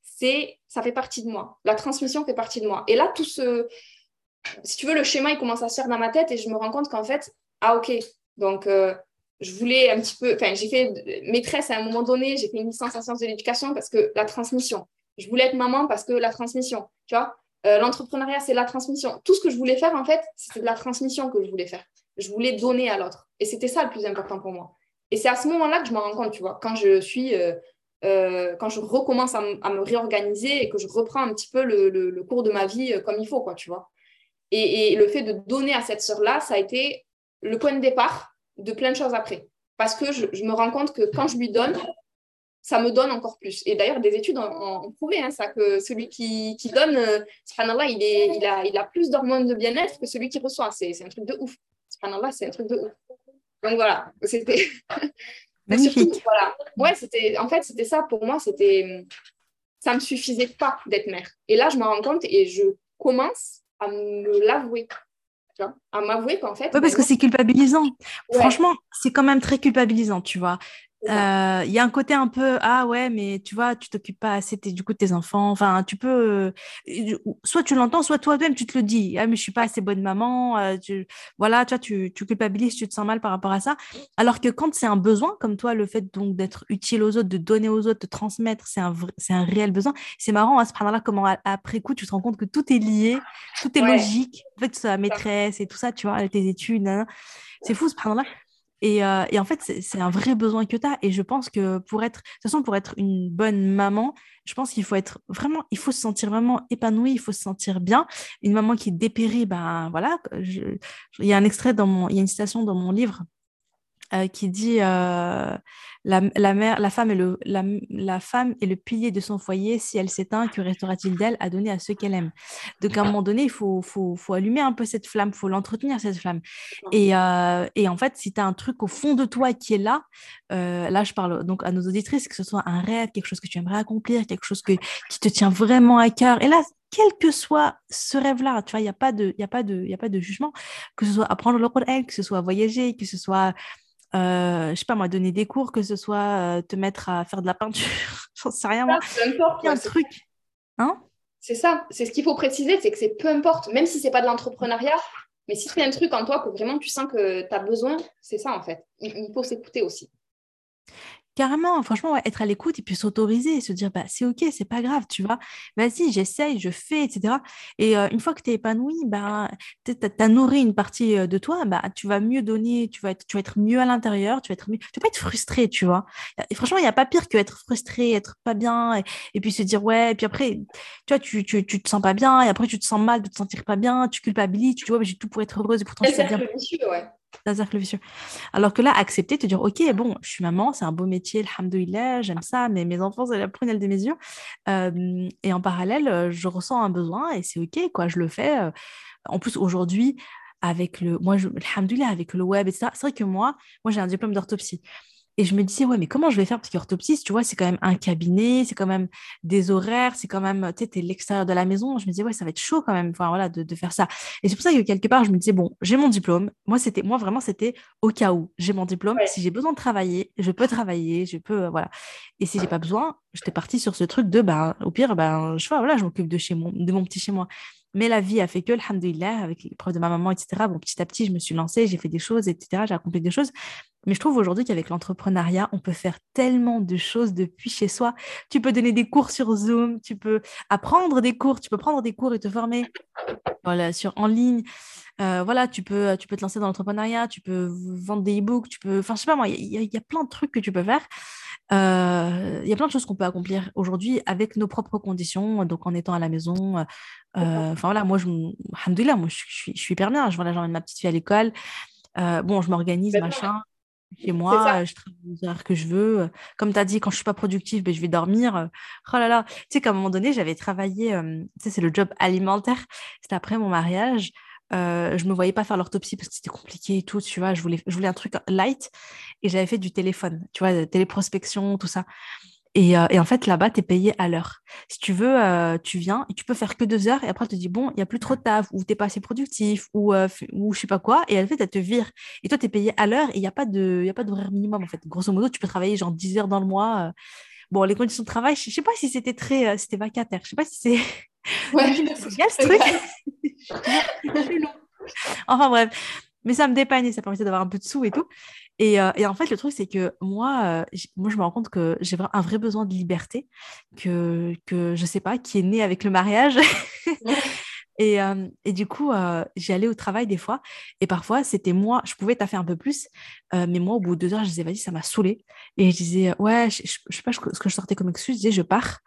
c'est, ça fait partie de moi. La transmission fait partie de moi. Et là, tout ce, si tu veux, le schéma, il commence à se faire dans ma tête et je me rends compte qu'en fait, ah, ok, donc, euh, je voulais un petit peu, enfin, j'ai fait maîtresse à un moment donné, j'ai fait une licence en sciences de l'éducation parce que la transmission. Je voulais être maman parce que la transmission, tu vois. Euh, l'entrepreneuriat, c'est la transmission. Tout ce que je voulais faire, en fait, c'était de la transmission que je voulais faire. Je voulais donner à l'autre. Et c'était ça le plus important pour moi. Et c'est à ce moment-là que je me rends compte, tu vois, quand je suis, euh, quand je recommence à, me réorganiser et que je reprends un petit peu le, cours de ma vie comme il faut, quoi, tu vois. Et, le fait de donner à cette sœur-là, ça a été le point de départ de plein de choses après. Parce que je, me rends compte que quand je lui donne, ça me donne encore plus. Et d'ailleurs, des études ont, prouvé hein, ça, que celui qui, donne, euh, il, est, il, a, il a plus d'hormones de bien-être que celui qui reçoit. C'est un truc de ouf. Subhanallah, c'est un truc de ouf. Donc voilà, c'était. Magnifique. voilà. Ouais, c'était. En fait, c'était ça pour moi, c'était. Ça me suffisait pas d'être mère. Et là, je me rends compte et je commence à me l'avouer. À m'avouer qu'en fait. Oui, parce que c'est culpabilisant. Franchement, c'est quand même très culpabilisant, tu vois. Euh, il y a un côté un peu ah ouais mais tu vois tu t'occupes pas assez du coup de tes enfants. Enfin tu peux euh, soit tu l'entends soit toi-même tu te le dis. Ah mais je suis pas assez bonne maman euh, tu, voilà tu vois tu, tu, culpabilises tu te sens mal par rapport à ça. Alors que quand c'est un besoin comme toi le fait donc d'être utile aux autres de donner aux autres de transmettre c'est un c'est un réel besoin. C'est marrant à ce moment là comment après coup tu te rends compte que tout est lié tout est logique. En fait la maîtresse et tout ça tu vois tes études c'est fou ce là euh, et, en fait, c'est un vrai besoin que tu as. Et je pense que pour être, de toute façon, pour être une bonne maman, je pense qu'il faut être vraiment, il faut se sentir vraiment épanoui, il faut se sentir bien. Une maman qui dépérit, ben voilà. il y a un extrait dans mon, il y a une citation dans mon livre euh, qui dit euh, la, la, mère, la, femme est le, la, la, femme est le pilier de son foyer. Si elle s'éteint, que restera-t-il d'elle à donner à ceux qu'elle aime? Donc, à un moment donné, il faut, faut, faut allumer un peu cette flamme, il faut l'entretenir, cette flamme. Et, euh, et, en fait, si tu as un truc au fond de toi qui est là, là, je parle donc à nos auditrices, que ce soit un rêve, quelque chose que tu aimerais accomplir, quelque chose que, qui te tient vraiment à cœur. Et là, quel que soit ce rêve-là, tu vois, il n'y a, pas de, y a, pas de, a pas de jugement, que ce soit apprendre le Coran, que ce soit voyager, que ce soit euh, je sais pas moi, donner des cours, que ce soit euh, te mettre à faire de la peinture, j'en sais rien. Moi. Peu importe. un truc. Hein? C'est ça, c'est ce qu'il faut préciser, c'est que c'est peu importe, même si c'est pas de l'entrepreneuriat, mais si c'est un truc en toi que vraiment tu sens que tu as besoin, c'est ça en fait. il faut s'écouter aussi. Carrément, franchement, être à l'écoute et puis s'autoriser, se dire, bah, c'est OK, c'est pas grave, tu vois. Vas-y, j'essaye, je fais, etc. Et euh, une fois que tu es épanoui, bah, tu as, nourri une partie de toi, bah, tu vas mieux donner, tu vas être, tu vas être mieux à l'intérieur, tu vas être mieux, tu vas pas être frustré, tu vois. Et franchement, il n'y a pas pire que être frustré, être pas bien, et, puis se dire, ouais, et puis après, tu vois, tu, tu, tu, te sens pas bien, et après, tu te sens mal de te sentir pas bien, tu culpabilises, tu ouais, j'ai tout pour être heureuse, et pourtant, je suis bien. Ouais cercle vicieux. Alors que là, accepter, te dire, OK, bon, je suis maman, c'est un beau métier, alhamdoulilah, j'aime ça, mais mes enfants, c'est la prunelle des mesures. Euh, et en parallèle, euh, je ressens un besoin et c'est OK, quoi, je le fais. Euh. En plus, aujourd'hui, avec le, moi, je, avec le web, etc., c'est vrai que moi, moi, j'ai un diplôme d'orthopsie. Et je me disais, ouais, mais comment je vais faire? Parce qu'orthoptiste, tu vois, c'est quand même un cabinet, c'est quand même des horaires, c'est quand même, tu sais, t'es l'extérieur de la maison. Je me disais, ouais, ça va être chaud quand même, enfin, voilà, de, de faire ça. Et c'est pour ça que quelque part, je me disais, bon, j'ai mon diplôme. Moi, c'était, moi, vraiment, c'était au cas où. J'ai mon diplôme. Si j'ai besoin de travailler, je peux travailler, je peux, euh, voilà. Et si j'ai pas besoin, j'étais partie sur ce truc de, ben, au pire, ben, je vois, voilà, je m'occupe de chez mon, de mon petit chez moi. Mais la vie a fait que, alhamdoulilah, avec les preuves de ma maman, etc., bon, petit à petit, je me suis lancée, j'ai fait des choses, etc., j'ai accompli des choses. Mais je trouve aujourd'hui qu'avec l'entrepreneuriat, on peut faire tellement de choses depuis chez soi. Tu peux donner des cours sur Zoom, tu peux apprendre des cours, tu peux prendre des cours et te former voilà, sur, en ligne. Euh, voilà, tu peux, tu peux te lancer dans l'entrepreneuriat, tu peux vendre des e-books, tu peux, enfin, je sais pas moi, il y, y, a plein de trucs que tu peux faire. Euh, il y a plein de choses qu'on peut accomplir aujourd'hui avec nos propres conditions, donc en étant à la maison. Euh, enfin voilà, moi, je, moi, je, suis, je suis hyper bien. Je vois j'emmène ma petite fille à l'école. bon, je m'organise, machin chez moi, je travaille les heures que je veux. Comme tu as dit, quand je suis pas productive, ben, je vais dormir. Oh là là, tu sais qu'à un moment donné, j'avais travaillé, tu sais, c'est le job alimentaire. C'était après mon mariage. Euh, je me voyais pas faire l'autopsie parce que c'était compliqué et tout, tu vois. Je voulais, je voulais un truc light et j'avais fait du téléphone, tu vois, téléprospection, tout ça. Euh, et, en fait, là-bas, tu es payé à l'heure. Si tu veux, euh, tu viens et tu peux faire que deux heures et après, elle te dit, bon, il n'y a plus trop de taf ou tu n'es pas assez productif ou, euh, ou je sais pas quoi. Et en fait, elle te vire. Et toi, tu es payé à l'heure et il n'y a pas d'horaire minimum, en fait. Grosso modo, tu peux travailler genre 10 heures dans le mois. Bon, les conditions de travail, je ne sais pas si c'était très... c'était vacataire. Je ne sais pas si c'est... Ouais, c'est ce truc. enfin bref, mais ça me dépanne et ça permettait d'avoir un peu de sous et tout. Et, euh, et en fait, le truc, c'est que moi, euh, moi, je me rends compte que j'ai un vrai besoin de liberté, que, que je sais pas, qui est né avec le mariage. Et, euh, et, du coup, euh, j'allais au travail des fois. Et parfois, c'était moi, je pouvais taffer un peu plus. Euh, mais moi, au bout de deux heures, je disais, vas-y, ça m'a saoulé. Et je disais, ouais, je, je, sais pas ce que je sortais comme excuse. Je disais, je pars.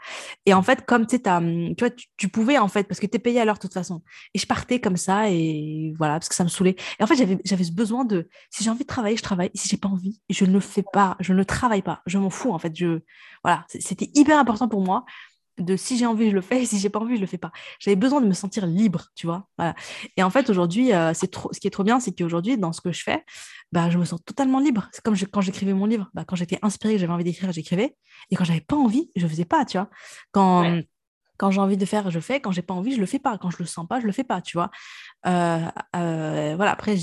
Et en fait, comme tu vois, tu, tu, pouvais, en fait, parce que tu es payé à l'heure de toute façon. Et je partais comme ça. Et voilà, parce que ça me saoulait. Et en fait, j'avais ce besoin de, si j'ai envie de travailler, je travaille. si j'ai pas envie, je ne le fais pas. Je ne travaille pas. Je m'en fous, en fait. Je, voilà, c'était hyper important pour moi de si j'ai envie, je le fais, et si j'ai pas envie, je le fais pas. J'avais besoin de me sentir libre, tu vois. Voilà. Et en fait, aujourd'hui, euh, c'est trop, ce qui est trop bien, c'est qu'aujourd'hui, dans ce que je fais, bah, je me sens totalement libre. C'est comme quand j'écrivais mon livre. Bah, quand j'étais inspirée, que j'avais envie d'écrire, j'écrivais. Et quand j'avais pas envie, je faisais pas, tu vois. Quand, quand j'ai envie de faire, je fais. Quand j'ai pas envie, je le fais pas. Quand je le sens pas, je le fais pas, tu vois. Euh, euh, voilà. Après,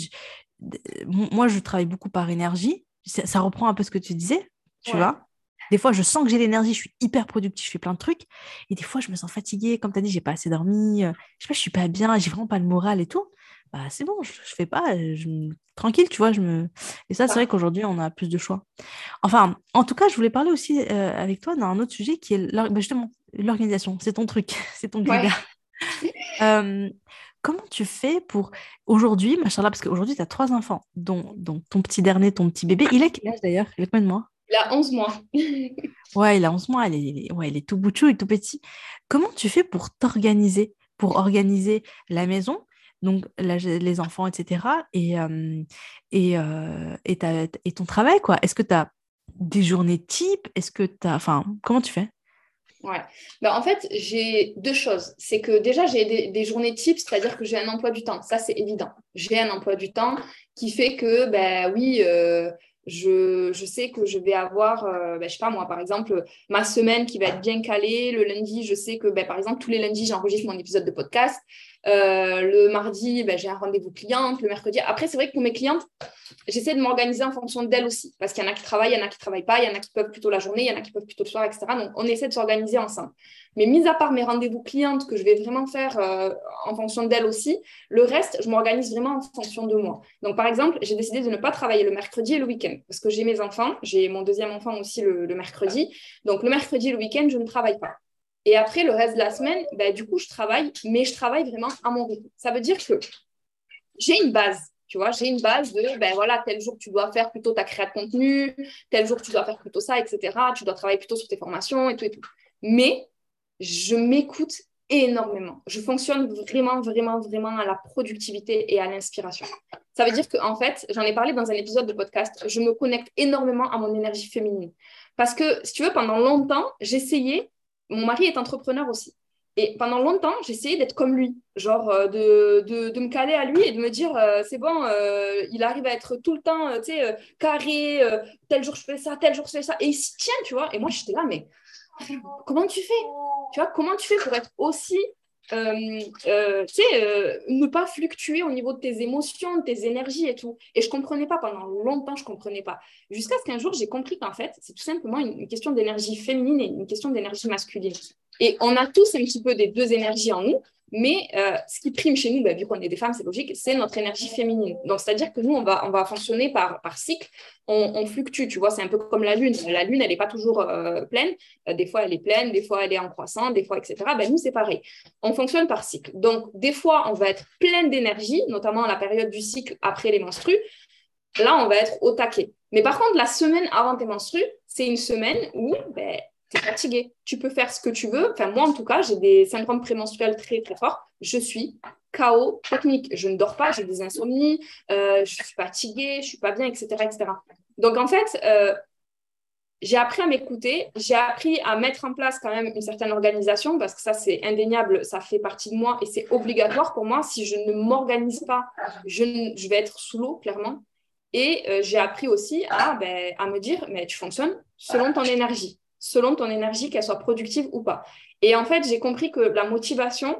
moi, je travaille beaucoup par énergie. Ça, ça, reprend un peu ce que tu disais, tu vois. Des fois, je sens que j'ai l'énergie, je suis hyper productive, je fais plein de trucs. Et des fois, je me sens fatiguée. Comme tu as dit, j'ai pas assez dormi. Euh, je sais pas, je suis pas bien, j'ai vraiment pas le moral et tout. Bah, c'est bon, je, je, fais pas. Je, tranquille, tu vois. Je me... Et ça, c'est vrai qu'aujourd'hui, on a plus de choix. Enfin, en tout cas, je voulais parler aussi euh, avec toi d'un autre sujet qui est bah, justement l'organisation. C'est ton truc, c'est ton ouais. euh, comment tu fais pour aujourd'hui, machallah, parce qu'aujourd'hui, tu as trois enfants, dont, dont, ton petit dernier, ton petit bébé. Il est quel âge d'ailleurs? Il est combien de mois? Il a 11 mois. ouais, il a 11 mois. Il est, ouais, il est tout boutchou et tout petit. Comment tu fais pour t'organiser, pour organiser la maison, donc les enfants, etc. et, euh, et, euh, et, et, ton travail, quoi? Est-ce que tu as des journées types Est-ce que tu as... Enfin, comment tu fais? Ouais. Ben, en fait, j'ai deux choses. C'est que déjà, j'ai des, des, journées types, c'est-à-dire que j'ai un emploi du temps. Ça, c'est évident. J'ai un emploi du temps qui fait que, ben oui, euh, je, je, sais que je vais avoir, euh, ben, je sais pas moi, par exemple, ma semaine qui va être bien calée. Le lundi, je sais que, ben, par exemple, tous les lundis, j'enregistre mon épisode de podcast. Euh, le mardi, ben, j'ai un rendez-vous cliente. Le mercredi, après, c'est vrai que pour mes clientes, j'essaie de m'organiser en fonction d'elles aussi. Parce qu'il y en a qui travaillent, il y en a qui ne travaillent pas, il y en a qui peuvent plutôt la journée, il y en a qui peuvent plutôt le soir, etc. Donc, on essaie de s'organiser ensemble. Mais mis à part mes rendez-vous clientes que je vais vraiment faire euh, en fonction d'elles aussi, le reste, je m'organise vraiment en fonction de moi. Donc, par exemple, j'ai décidé de ne pas travailler le mercredi et le week-end parce que j'ai mes enfants. J'ai mon deuxième enfant aussi le, le mercredi. Donc, le mercredi et le week-end, je ne travaille pas. Et après, le reste de la semaine, bah, du coup, je travaille, mais je travaille vraiment à mon rythme. Ça veut dire que j'ai une base. Tu vois, j'ai une base de, ben voilà, tel jour tu dois faire plutôt ta création de contenu, tel jour tu dois faire plutôt ça, etc. Tu dois travailler plutôt sur tes formations et tout et tout. Mais je m'écoute énormément. Je fonctionne vraiment, vraiment, vraiment à la productivité et à l'inspiration. Ça veut dire qu'en en fait, j'en ai parlé dans un épisode de podcast, je me connecte énormément à mon énergie féminine. Parce que, si tu veux, pendant longtemps, j'essayais mon mari est entrepreneur aussi. Et pendant longtemps, j'essayais d'être comme lui, genre euh, de, de, me caler à lui et de me dire, euh, c'est bon, euh, il arrive à être tout le temps, tu sais, carré, tel jour je fais ça, tel jour je fais ça, et il se tient, tu vois. Et moi, j'étais là, mais comment tu fais? Tu vois, comment tu fais pour être aussi euh, euh, euh, ne pas fluctuer au niveau de tes émotions, de tes énergies et tout. Et je comprenais pas pendant longtemps, je comprenais pas. Jusqu'à ce qu'un jour, j'ai compris qu'en fait, c'est tout simplement une question d'énergie féminine et une question d'énergie masculine. Et on a tous un petit peu des deux énergies en nous, mais euh, ce qui prime chez nous, bah, vu qu'on est des femmes, c'est logique, c'est notre énergie féminine. Donc, c'est-à-dire que nous, on va, on va fonctionner par, par cycle, on, fluctue, tu vois, c'est un peu comme la Lune. La Lune, elle n'est pas toujours euh, pleine. Euh, des fois, elle est pleine, des fois, elle est en croissant, des fois, etc. Ben, nous, c'est pareil. On fonctionne par cycle. Donc, des fois, on va être pleine d'énergie, notamment la période du cycle après les menstrues. Là, on va être au taquet. Mais par contre, la semaine avant tes menstrues, c'est une semaine où ben, tu es fatigué. Tu peux faire ce que tu veux. Enfin, moi, en tout cas, j'ai des syndromes prémenstruels très, très forts. Je suis chaos technique. Je ne dors pas, j'ai des insomnies, euh, je suis fatiguée, je suis pas bien, etc. etc. Donc, en fait, euh, j'ai appris à m'écouter, j'ai appris à mettre en place quand même une certaine organisation parce que ça, c'est indéniable, ça fait partie de moi et c'est obligatoire pour moi. Si je ne m'organise pas, je, je, vais être sous l'eau, clairement. Et euh, j'ai appris aussi à, ben, à me dire, mais tu fonctionnes selon ton énergie selon ton énergie, qu'elle soit productive ou pas. Et en fait, j'ai compris que la motivation,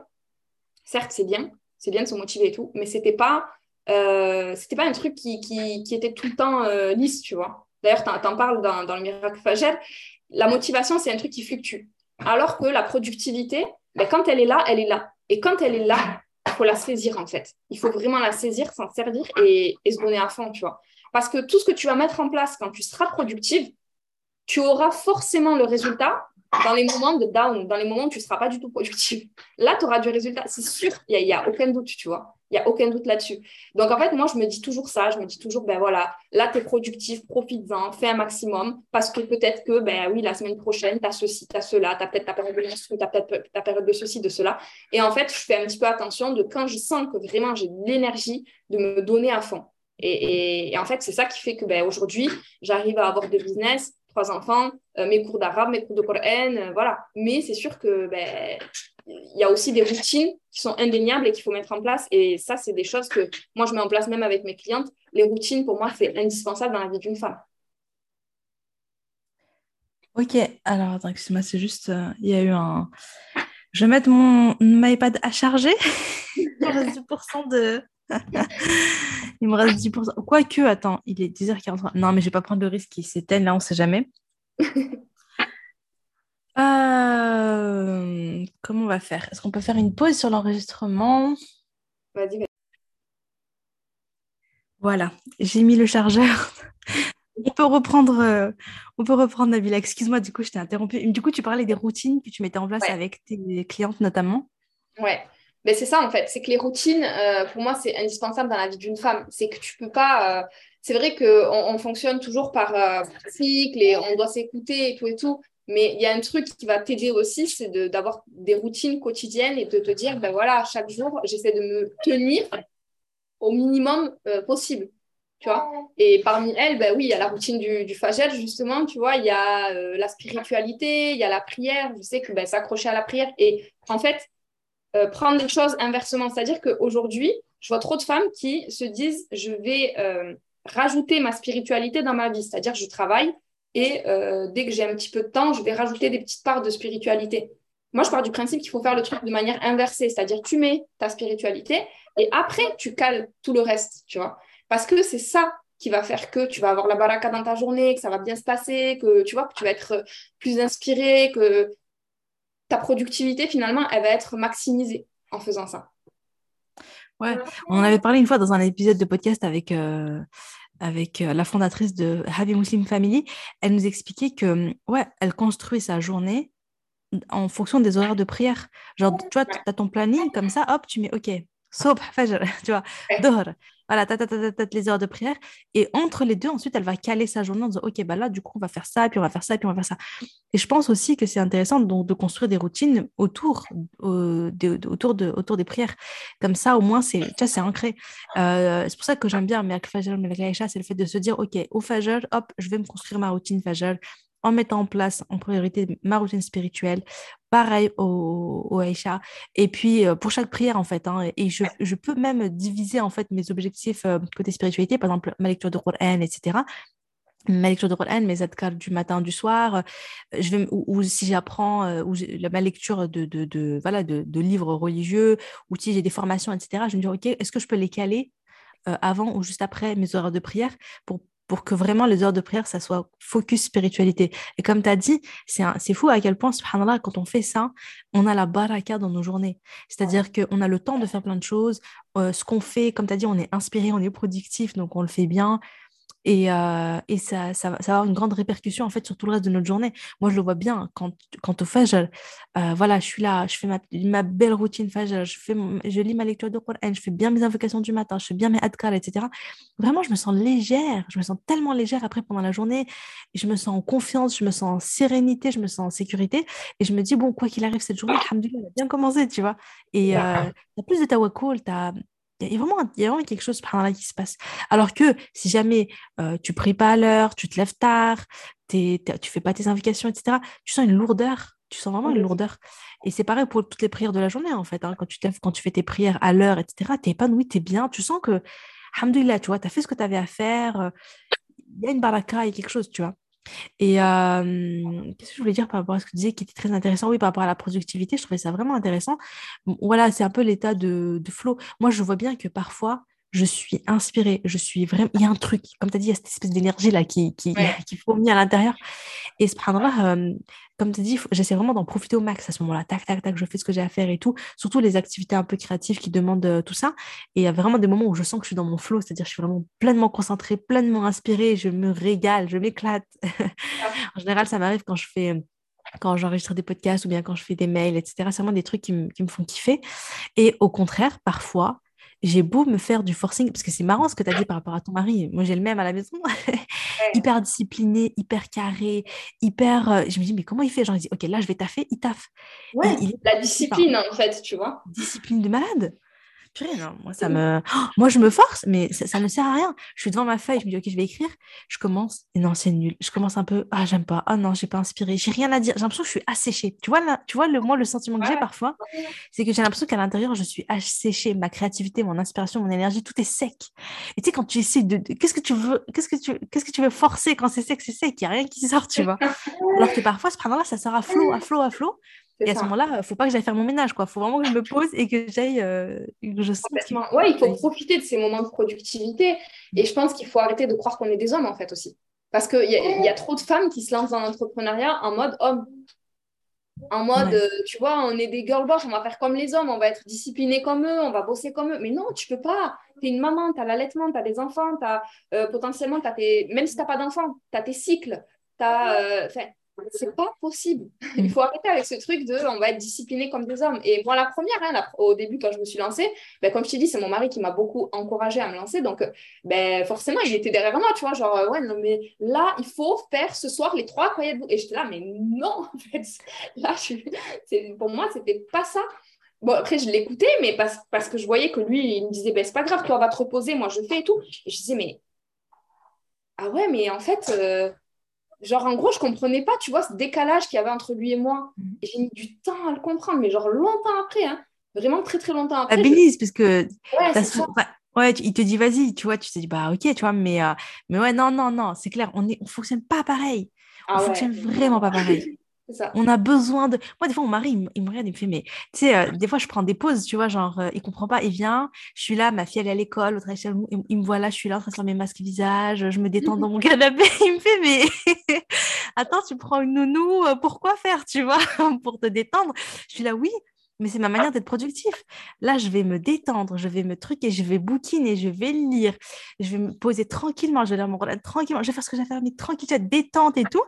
certes, c'est bien, c'est bien de se motiver et tout, mais c'était pas, euh, c'était pas un truc qui, qui, était tout le temps euh, lisse, tu vois. D'ailleurs, tu en, parles dans, dans, le miracle Fagel. La motivation, c'est un truc qui fluctue. Alors que la productivité, ben, quand elle est là, elle est là. Et quand elle est là, il faut la saisir, en fait. Il faut vraiment la saisir, s'en servir et, et se donner à fond, tu vois. Parce que tout ce que tu vas mettre en place quand tu seras productive, tu auras forcément le résultat dans les moments de down, dans les moments où tu ne seras pas du tout productif, là, tu auras du résultat. C'est sûr, il n'y a, aucun doute, tu vois. Il n'y a aucun doute là-dessus. Donc, en fait, moi, je me dis toujours ça. Je me dis toujours, ben voilà, là, tu es productif, profites-en, fais un maximum. Parce que peut-être que, ben oui, la semaine prochaine, tu as ceci, tu as cela, tu as peut-être ta période de tu période de ceci, de cela. Et en fait, je fais un petit peu attention de quand je sens que vraiment j'ai l'énergie de me donner à fond. Et, en fait, c'est ça qui fait que ben, aujourd'hui, j'arrive à avoir des business, trois enfants, euh, mes cours d'arabe, mes cours de Coran, euh, voilà. Mais c'est sûr que ben, il y a aussi des routines qui sont indéniables et qu'il faut mettre en place. Et ça, c'est des choses que moi, je mets en place même avec mes clientes. Les routines, pour moi, c'est indispensable dans la vie d'une femme. Ok, alors attends, excuse-moi, c'est juste, euh, il y a eu un. Je vais mettre mon, iPad à charger. il me reste 10% de. il me reste 10%. Quoique, attends, il est 10h43. Non, mais je vais pas prendre le risque qu'il s'éteigne, là, on ne sait jamais. Euh, comment on va faire? Est-ce qu'on peut faire une pause sur l'enregistrement? Vas-y, vas-y. Voilà, j'ai mis le chargeur. on peut reprendre, euh, on peut reprendre Nabila. Excuse-moi, du coup, je t'ai interrompu. Du coup, tu parlais des routines que tu mettais en place avec tes clientes notamment. Ouais. Mais c'est ça en fait, c'est que les routines, euh, pour moi, c'est indispensable dans la vie d'une femme. C'est que tu peux pas. c'est vrai qu'on on fonctionne toujours par cycle et on doit s'écouter et tout et tout. Mais il y a un truc qui va t'aider aussi, c'est d'avoir des routines quotidiennes et de te dire, ben voilà, chaque jour, j'essaie de me tenir au minimum euh, possible. Tu vois et parmi elles, ben oui, il y a la routine du, du fagel, justement, tu vois, il y a euh, la spiritualité, il y a la prière. Je sais que ben, s'accrocher à la prière et en fait, euh, prendre les choses inversement. C'est-à-dire qu'aujourd'hui, je vois trop de femmes qui se disent, je vais rajouter ma spiritualité dans ma vie. C'est-à-dire, je travaille, et euh, dès que j'ai un petit peu de temps, je vais rajouter des petites parts de spiritualité. Moi, je pars du principe qu'il faut faire le truc de manière inversée, c'est-à-dire tu mets ta spiritualité et après, tu cales tout le reste, tu vois. Parce que c'est ça qui va faire que tu vas avoir la baraka dans ta journée, que ça va bien se passer, que tu vois, que tu vas être plus inspiré, que ta productivité, finalement, elle va être maximisée en faisant ça. Ouais, on en avait parlé une fois dans un épisode de podcast avec, euh, avec euh, la fondatrice de Happy Muslim Family, elle nous expliquait que, ouais, elle construit sa journée en fonction des horaires de prière. Genre, tu vois, tu as ton planning comme ça, hop, tu mets OK, Sob, fajr, tu vois, dohr. Voilà, ta, ta, ta, les heures de prière. Et entre les deux, ensuite, elle va caler sa journée en disant, OK, bah là, du coup, on va faire ça, puis on va faire ça, puis on va faire ça. Et je pense aussi que c'est intéressant de, construire des routines autour, de, autour, de, autour des prières. Comme ça, au moins, c'est, ancré. Euh, c'est pour ça que j'aime bien mais Fajr, c'est le fait de se dire, OK, au Fajr, hop, je vais me construire ma routine Fajr en mettant en place en priorité ma routine spirituelle, pareil au, au Aïcha. Et puis, euh, pour chaque prière, en fait, hein, et je, je, peux même diviser, en fait, mes objectifs euh, côté spiritualité, par exemple, ma lecture de Qur'an, etc ma lecture de Qur'an, mes adkar du matin, du soir, euh, je vais, ou, si j'apprends, ou ma lecture de, de, voilà, de, livres religieux, ou si j'ai des formations, etc., je me dis, OK, est-ce que je peux les caler avant ou juste après mes horaires de prière pour pour que vraiment les heures de prière, ça soit focus spiritualité. Et comme tu as dit, c'est fou à quel point, subhanallah, quand on fait ça, on a la baraka dans nos journées. C'est-à-dire qu'on a le temps de faire plein de choses. Euh, ce qu'on fait, comme tu as dit, on est inspiré, on est productif, donc on le fait bien. Et, euh, et ça, ça, va, avoir une grande répercussion en fait sur tout le reste de notre journée. Moi, je le vois bien quand, quand au Fajr, euh, voilà, je suis là, je fais ma, ma belle routine Fajr, je, fais je lis ma lecture de Coran, je fais bien mes invocations du matin, je fais bien mes adkar, etc. Vraiment, je me sens légère, je me sens tellement légère après pendant la journée, je me sens en confiance, je me sens en sérénité, je me sens en sécurité, et je me dis, bon, quoi qu'il arrive cette journée, alhamdoulilah, elle a bien commencé, tu vois. Et euh, tu as plus de tawakkul, tu as il y, a vraiment, il y a vraiment quelque chose par là qui se passe. Alors que si jamais euh, tu pries pas à l'heure, tu te lèves tard, tu tu fais pas tes invocations, etc., tu sens une lourdeur. Tu sens vraiment une lourdeur. Et c'est pareil pour toutes les prières de la journée, en fait. Hein. Quand tu te lèves, quand tu fais tes prières à l'heure, etc., tu es épanoui, tu es bien. Tu sens que, alhamdoulilah, tu vois, tu as fait ce que tu avais à faire. Euh, il y a une baraka, il y a quelque chose, tu vois. Et qu'est-ce que je voulais dire par rapport à ce que tu disais qui était très intéressant? Oui, par rapport à la productivité, je trouvais ça vraiment intéressant. Voilà, c'est un peu l'état de, de flow. Moi, je vois bien que parfois, je suis inspirée, je suis vraiment, il y a un truc, comme tu as dit, il y a cette espèce d'énergie là qui, qui, qui fourmille à l'intérieur. Et ce là euh, comme tu dit, j'essaie vraiment d'en profiter au max à ce moment-là. Tac, tac, tac, je fais ce que j'ai à faire et tout. Surtout les activités un peu créatives qui demandent euh, tout ça. Et il y a vraiment des moments où je sens que je suis dans mon flow, c'est-à-dire je suis vraiment pleinement concentrée, pleinement inspirée, je me régale, je m'éclate. en général, ça m'arrive quand je fais quand j'enregistre des podcasts ou bien quand je fais des mails, etc. C'est vraiment des trucs qui, me font kiffer. Et au contraire, parfois, j'ai beau me faire du forcing, parce que c'est marrant ce que tu as dit par rapport à ton mari. Moi, j'ai le même à la maison. hyper discipliné, hyper carré, hyper. Euh, je me dis, mais comment il fait? Genre, il dit, OK, là, je vais taffer, il taffe. Ouais, la discipline, en fait, tu vois. Discipline de malade moi, ça me... moi, je me force, mais ça, ne sert à rien. Je suis devant ma feuille, je me dis, OK, je vais écrire. Je commence, et non, c'est nul. Je commence un peu, ah, j'aime pas. Ah non, j'ai pas inspiré. J'ai rien à dire. J'ai l'impression que je suis asséchée. Tu vois, là, tu vois le, moi, le sentiment que j'ai parfois, c'est que j'ai l'impression qu'à l'intérieur, je suis asséchée. Ma créativité, mon inspiration, mon énergie, tout est sec. Et tu sais, quand tu essaies de. Qu'est-ce que tu veux Qu'est-ce que tu Qu'est-ce que tu veux forcer quand c'est sec C'est sec. Il n'y a rien qui sort, tu vois. Alors que parfois, ce là ça sort à flot, à flot, à flot. Et à ce moment-là, il ne faut pas que j'aille faire mon ménage. Il faut vraiment que je me pose et que j'aille. Euh, je Ouais, il faut profiter de ces moments de productivité. Et je pense qu'il faut arrêter de croire qu'on est des hommes, en fait, aussi. Parce qu'il y, a, y a trop de femmes qui se lancent dans l'entrepreneuriat en mode homme. En mode, euh, tu vois, on est des girl boss, on va faire comme les hommes, on va être discipliné comme eux, on va bosser comme eux. Mais non, tu peux pas. Tu es une maman, tu as l'allaitement, tu as des enfants, as, euh, potentiellement, as tes... même si tu n'as pas d'enfants, tu as tes cycles. As, c'est pas possible. Il faut arrêter avec ce truc de on va être discipliné comme des hommes. Et moi, la première, hein, au début, quand je me suis lancée, ben, comme je t'ai dit, c'est mon mari qui m'a beaucoup encouragée à me lancer. Donc, ben, forcément, il était derrière moi, tu vois, genre, ouais, non, mais là, il faut faire ce soir les trois croyez vous. Et j'étais là, mais non, en fait, là, je... pour moi, c'était pas ça. Bon, après, je l'écoutais, mais parce, parce que je voyais que lui, il me disait, ben, c'est pas grave, toi, va te reposer, moi, je fais et tout. Et je disais, mais ah ouais, mais en fait, euh, genre, en gros, je comprenais pas, tu vois, ce décalage qu'il y avait entre lui et moi. Mhm. Et j'ai mis du temps à le comprendre, mais genre longtemps après, hein. vraiment très très longtemps après. Abilise, parce que ouais, il te dit vas-y, tu vois, tu te dis bah ok, tu vois, mais, euh, mais ouais, non, non, non, c'est clair, on ne on fonctionne pas pareil. On ne ah fonctionne vraiment pas pareil. On a besoin de. Moi, des fois, mon mari, il, me regarde, il me fait, mais tu sais, euh, des fois, je prends des pauses, tu vois, genre, euh, il comprend pas, il vient, je suis là, ma fille, elle est à l'école, l'autre, il, il me voit là, je suis là, en train de faire mes masques visage, je me détends dans mon canapé, il me fait, mais attends, tu prends une nounou, euh, pourquoi faire, tu vois, pour te détendre? Je suis là, oui, mais c'est ma manière d'être productif. Là, je vais me détendre, je vais me truquer, je vais bouquiner, je vais lire, je vais me poser tranquillement, je vais lire mon tranquillement, je vais faire ce que j'ai à faire, mais tranquille, détente et tout.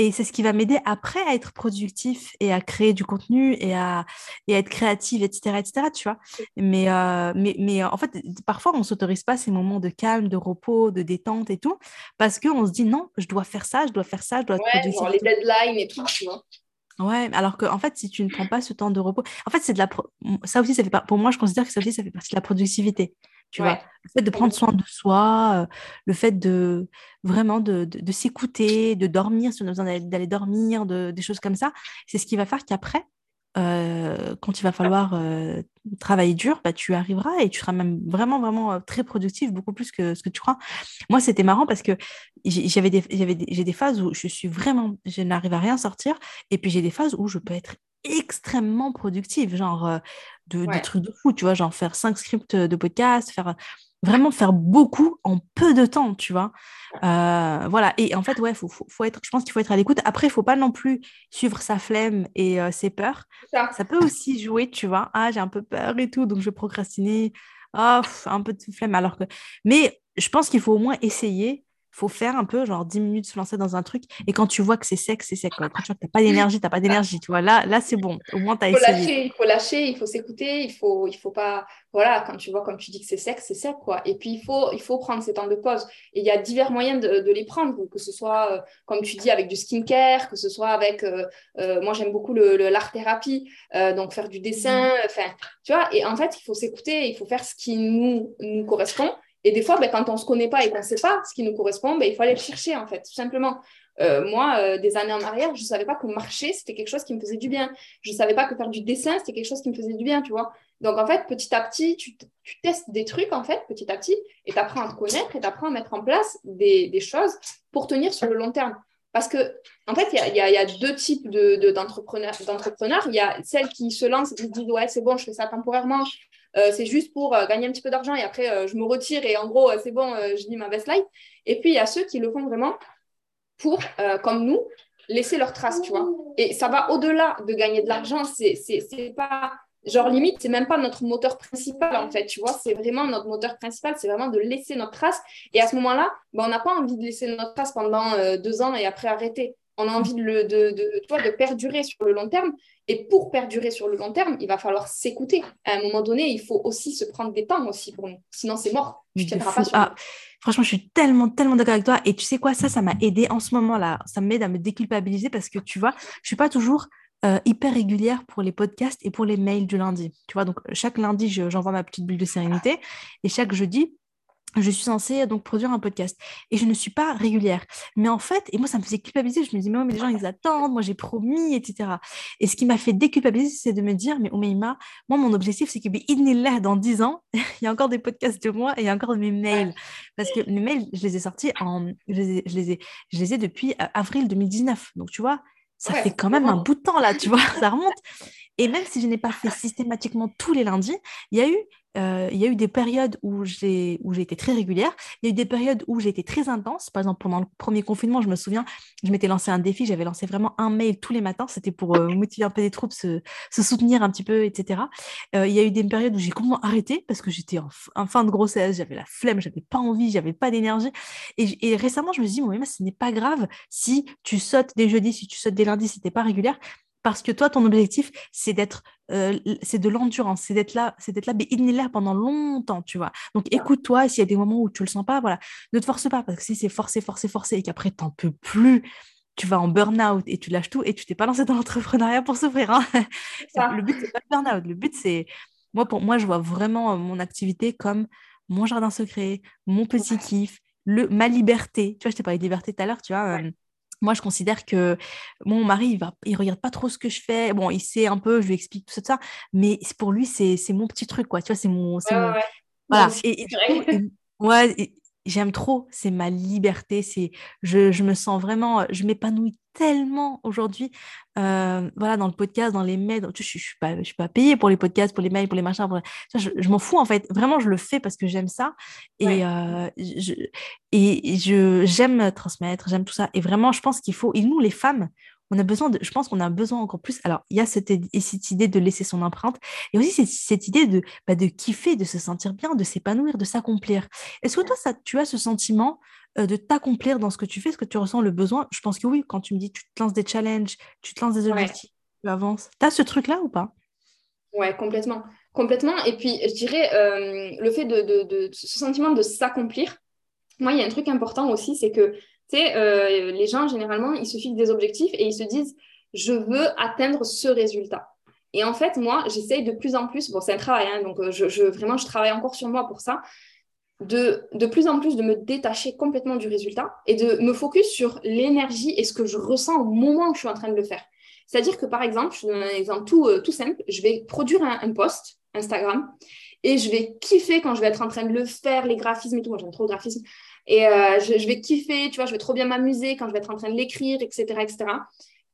Et c'est ce qui va m'aider après à être productif et à créer du contenu et à, et à être créative, etc., etc., tu vois. Mais, euh, mais, mais en fait, parfois, on ne s'autorise pas ces moments de calme, de repos, de détente et tout, parce qu'on se dit non, je dois faire ça, je dois faire ça, je dois être ouais, Genre les deadlines et tout, tu vois. Ouais, alors qu'en en fait, si tu ne prends pas ce temps de repos, en fait, c'est de la ça aussi, ça fait pas, pour moi, je considère que ça aussi, ça fait partie de la productivité tu vois. Le fait de prendre soin de soi, euh, le fait de vraiment de, de, s'écouter, de dormir, si on a besoin d'aller dormir, de, des choses comme ça, c'est ce qui va faire qu'après, euh, quand il va falloir euh, travailler dur, bah, tu arriveras et tu seras même vraiment, vraiment très productif, beaucoup plus que ce que tu crois. Moi, c'était marrant parce que j'avais des, j'ai des phases où je suis vraiment, je n'arrive à rien sortir, et puis j'ai des phases où je peux être extrêmement productive, genre de, des trucs de fou, tu vois, genre faire cinq scripts de podcast, faire vraiment faire beaucoup en peu de temps, tu vois? Euh, voilà, et en fait, ouais, faut, faut, être, je pense qu'il faut être à l'écoute. Après, il faut pas non plus suivre sa flemme et euh, ses peurs. Ça. peut aussi jouer, tu vois. Ah, j'ai un peu peur et tout, donc je vais procrastiner. Ah, un peu de flemme. Alors que... Mais je pense qu'il faut au moins essayer faut faire un peu, genre 10 minutes se lancer dans un truc. Et quand tu vois que c'est sec, c'est sec. Quand tu vois que tu n'as pas d'énergie, tu n'as pas d'énergie. Tu vois, là, là c'est bon. Au moins, tu as essayé. Lâcher, il faut lâcher, il faut s'écouter. Il faut, il faut pas. Voilà, quand tu vois, comme tu dis que c'est sec, c'est sec. quoi. Et puis, il faut, il faut prendre ces temps de pause. Et il y a divers moyens de, de les prendre, que ce soit, euh, comme tu dis, avec du skincare, que ce soit avec. Euh, euh, moi, j'aime beaucoup l'art-thérapie, donc faire du dessin. Mmh. Enfin, tu vois, et en fait, il faut s'écouter, il faut faire ce qui nous, nous correspond. Et des fois, ben, quand on ne se connaît pas et qu'on ne sait pas ce qui nous correspond, ben, il faut aller le chercher, en fait, tout simplement. Euh, moi, euh, des années en arrière, je ne savais pas que marcher, c'était quelque chose qui me faisait du bien. Je ne savais pas que faire du dessin, c'était quelque chose qui me faisait du bien, tu vois. Donc, en fait, petit à petit, tu, testes des trucs, en fait, petit à petit, et tu apprends à te connaître et tu apprends à mettre en place des, choses pour tenir sur le long terme. Parce que, en fait, il y, a, deux types d'entrepreneurs. De, il y a celles qui se lancent et qui se disent Ouais, c'est bon, je fais ça temporairement, c'est juste pour euh, gagner un petit peu d'argent et après euh, je me retire et en gros c'est bon, je dis ma best life. Et puis il y a ceux qui le font vraiment pour, comme nous, laisser leur trace, tu vois. Et ça va au-delà de gagner de l'argent, c'est pas genre limite, c'est même pas notre moteur principal en fait, tu vois, c'est vraiment notre moteur principal, c'est vraiment de laisser notre trace. Et à ce moment-là, ben, on n'a pas envie de laisser notre trace pendant deux ans et après arrêter on a envie de, le, de, de, toi, de perdurer sur le long terme. Et pour perdurer sur le long terme, il va falloir s'écouter. À un moment donné, il faut aussi se prendre des temps aussi pour nous. Sinon, c'est mort. Tu tiendras pas sur ah, Franchement, je suis tellement, tellement d'accord avec toi. Et tu sais quoi, ça, ça m'a aidé en ce moment-là. Ça m'aide à me déculpabiliser parce que tu vois, je suis pas toujours euh, hyper régulière pour les podcasts et pour les mails du lundi. Tu vois, donc chaque lundi, j'envoie ma petite bulle de sérénité et chaque jeudi, je suis censée donc produire un podcast et je ne suis pas régulière. Mais en fait, et moi ça me faisait culpabiliser, je me disais mais, mais les gens ils attendent, moi j'ai promis, etc. Et ce qui m'a fait déculpabiliser, c'est de me dire mais Oumaima, moi mon objectif c'est que là dans 10 ans, il y a encore des podcasts de moi et il y a encore mes mails. Parce que mes mails, je les ai sortis en, je les ai, je les ai, je les ai depuis euh, avril 2019. Donc tu vois, ça fait quand même un bout de temps là, tu vois, ça remonte. Et même si je n'ai pas fait systématiquement tous les lundis, il y a eu euh, il y a eu des périodes où j'ai été très régulière. Il y a eu des périodes où j'ai été très intense. Par exemple, pendant le premier confinement, je me souviens, je m'étais lancé un défi. J'avais lancé vraiment un mail tous les matins. C'était pour euh, motiver un peu les troupes, se, soutenir un petit peu, etc. Euh, il y a eu des périodes où j'ai complètement arrêté parce que j'étais en, fin de grossesse, j'avais la flemme, j'avais pas envie, j'avais pas d'énergie. Et, récemment, je me suis dit, mais ce n'est pas grave si tu sautes des jeudis, si tu sautes des lundis, si t'es pas régulière parce que toi, ton objectif, c'est d'être, euh, c'est de l'endurance, c'est d'être là, c'est d'être là, mais l'air pendant longtemps, tu vois. Donc, écoute-toi, s'il y a des moments où tu le sens pas, voilà, ne te force pas, parce que si c'est forcé, forcé, forcé, et qu'après, t'en peux plus, tu vas en burn-out et tu lâches tout, et tu t'es pas lancé dans l'entrepreneuriat pour souffrir. Hein. le but, c'est pas le burn-out. Le but, c'est, moi, pour moi, je vois vraiment euh, mon activité comme mon jardin secret, mon petit kiff, le, ma liberté. Tu vois, je t'ai parlé de liberté tout à l'heure, tu vois. Euh, moi, je considère que mon mari, il va, il regarde pas trop ce que je fais. Bon, il sait un peu, je lui explique tout ça, mais pour lui, c'est mon petit truc, quoi. Tu vois, c'est mon, voilà. Et, ouais, j'aime trop, c'est ma liberté, c'est je, je, me sens vraiment, je m'épanouis tellement aujourd'hui, euh, voilà, dans le podcast, dans les mails, je, je, suis pas, je suis pas payée pour les podcasts, pour les mails, pour les machins, je, m'en fous en fait, vraiment je le fais parce que j'aime ça et euh, je, et je j'aime transmettre, j'aime tout ça et vraiment je pense qu'il faut et nous les femmes, on a besoin de, je pense qu'on a besoin encore plus. Alors, il y a cette, cette, idée de laisser son empreinte et aussi cette, cette idée de, bah, de kiffer, de se sentir bien, de s'épanouir, de s'accomplir. Est-ce que toi, ça, tu as ce sentiment euh, de t'accomplir dans ce que tu fais? Est-ce que tu ressens le besoin? Je pense que oui, quand tu me dis tu te lances des challenges, tu te lances des objectifs, tu avances. Tu as ce truc-là ou pas? Ouais, complètement. Complètement. Et puis, je dirais, euh, le fait de, de, de, ce sentiment de s'accomplir, moi, il y a un truc important aussi, c'est que euh, les gens, généralement, ils se fixent des objectifs et ils se disent, je veux atteindre ce résultat. Et en fait, moi, j'essaye de plus en plus, bon, c'est un travail, hein, donc euh, je, vraiment, je travaille encore sur moi pour ça, de, de plus en plus de me détacher complètement du résultat et de me focus sur l'énergie et ce que je ressens au moment où je suis en train de le faire. C'est-à-dire que, par exemple, je donne un exemple tout, euh, tout simple, je vais produire un, un post Instagram et je vais kiffer quand je vais être en train de le faire, les graphismes et tout. Moi, j'aime trop le graphisme. Et euh, je, vais kiffer, tu vois, je vais trop bien m'amuser quand je vais être en train de l'écrire, etc., etc.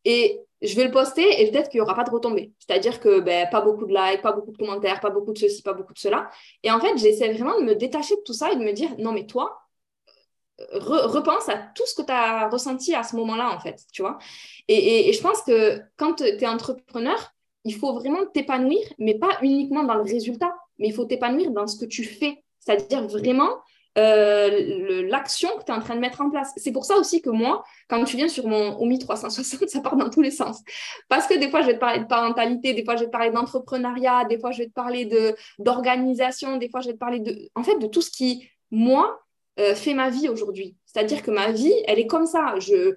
Et je vais le poster et peut-être qu'il n'y aura pas de retombées. C'est-à-dire que ben, pas beaucoup de likes, pas beaucoup de commentaires, pas beaucoup de ceci, pas beaucoup de cela. Et en fait, j'essaie vraiment de me détacher de tout ça et de me dire, non, mais toi, repense à tout ce que tu as ressenti à ce moment-là, en fait, tu vois. Et, et, je pense que quand tu es entrepreneur, il faut vraiment t'épanouir, mais pas uniquement dans le résultat, mais il faut t'épanouir dans ce que tu fais. C'est-à-dire vraiment euh, l'action que tu es en train de mettre en place. C'est pour ça aussi que moi, quand tu viens sur mon OMI 360, ça part dans tous les sens. Parce que des fois, je vais te parler de parentalité, des fois, je vais te parler d'entrepreneuriat, des fois, je vais te parler d'organisation, des fois, je vais te parler de, en fait, de tout ce qui, moi, euh, fait ma vie aujourd'hui. C'est-à-dire que ma vie, elle est comme ça. Je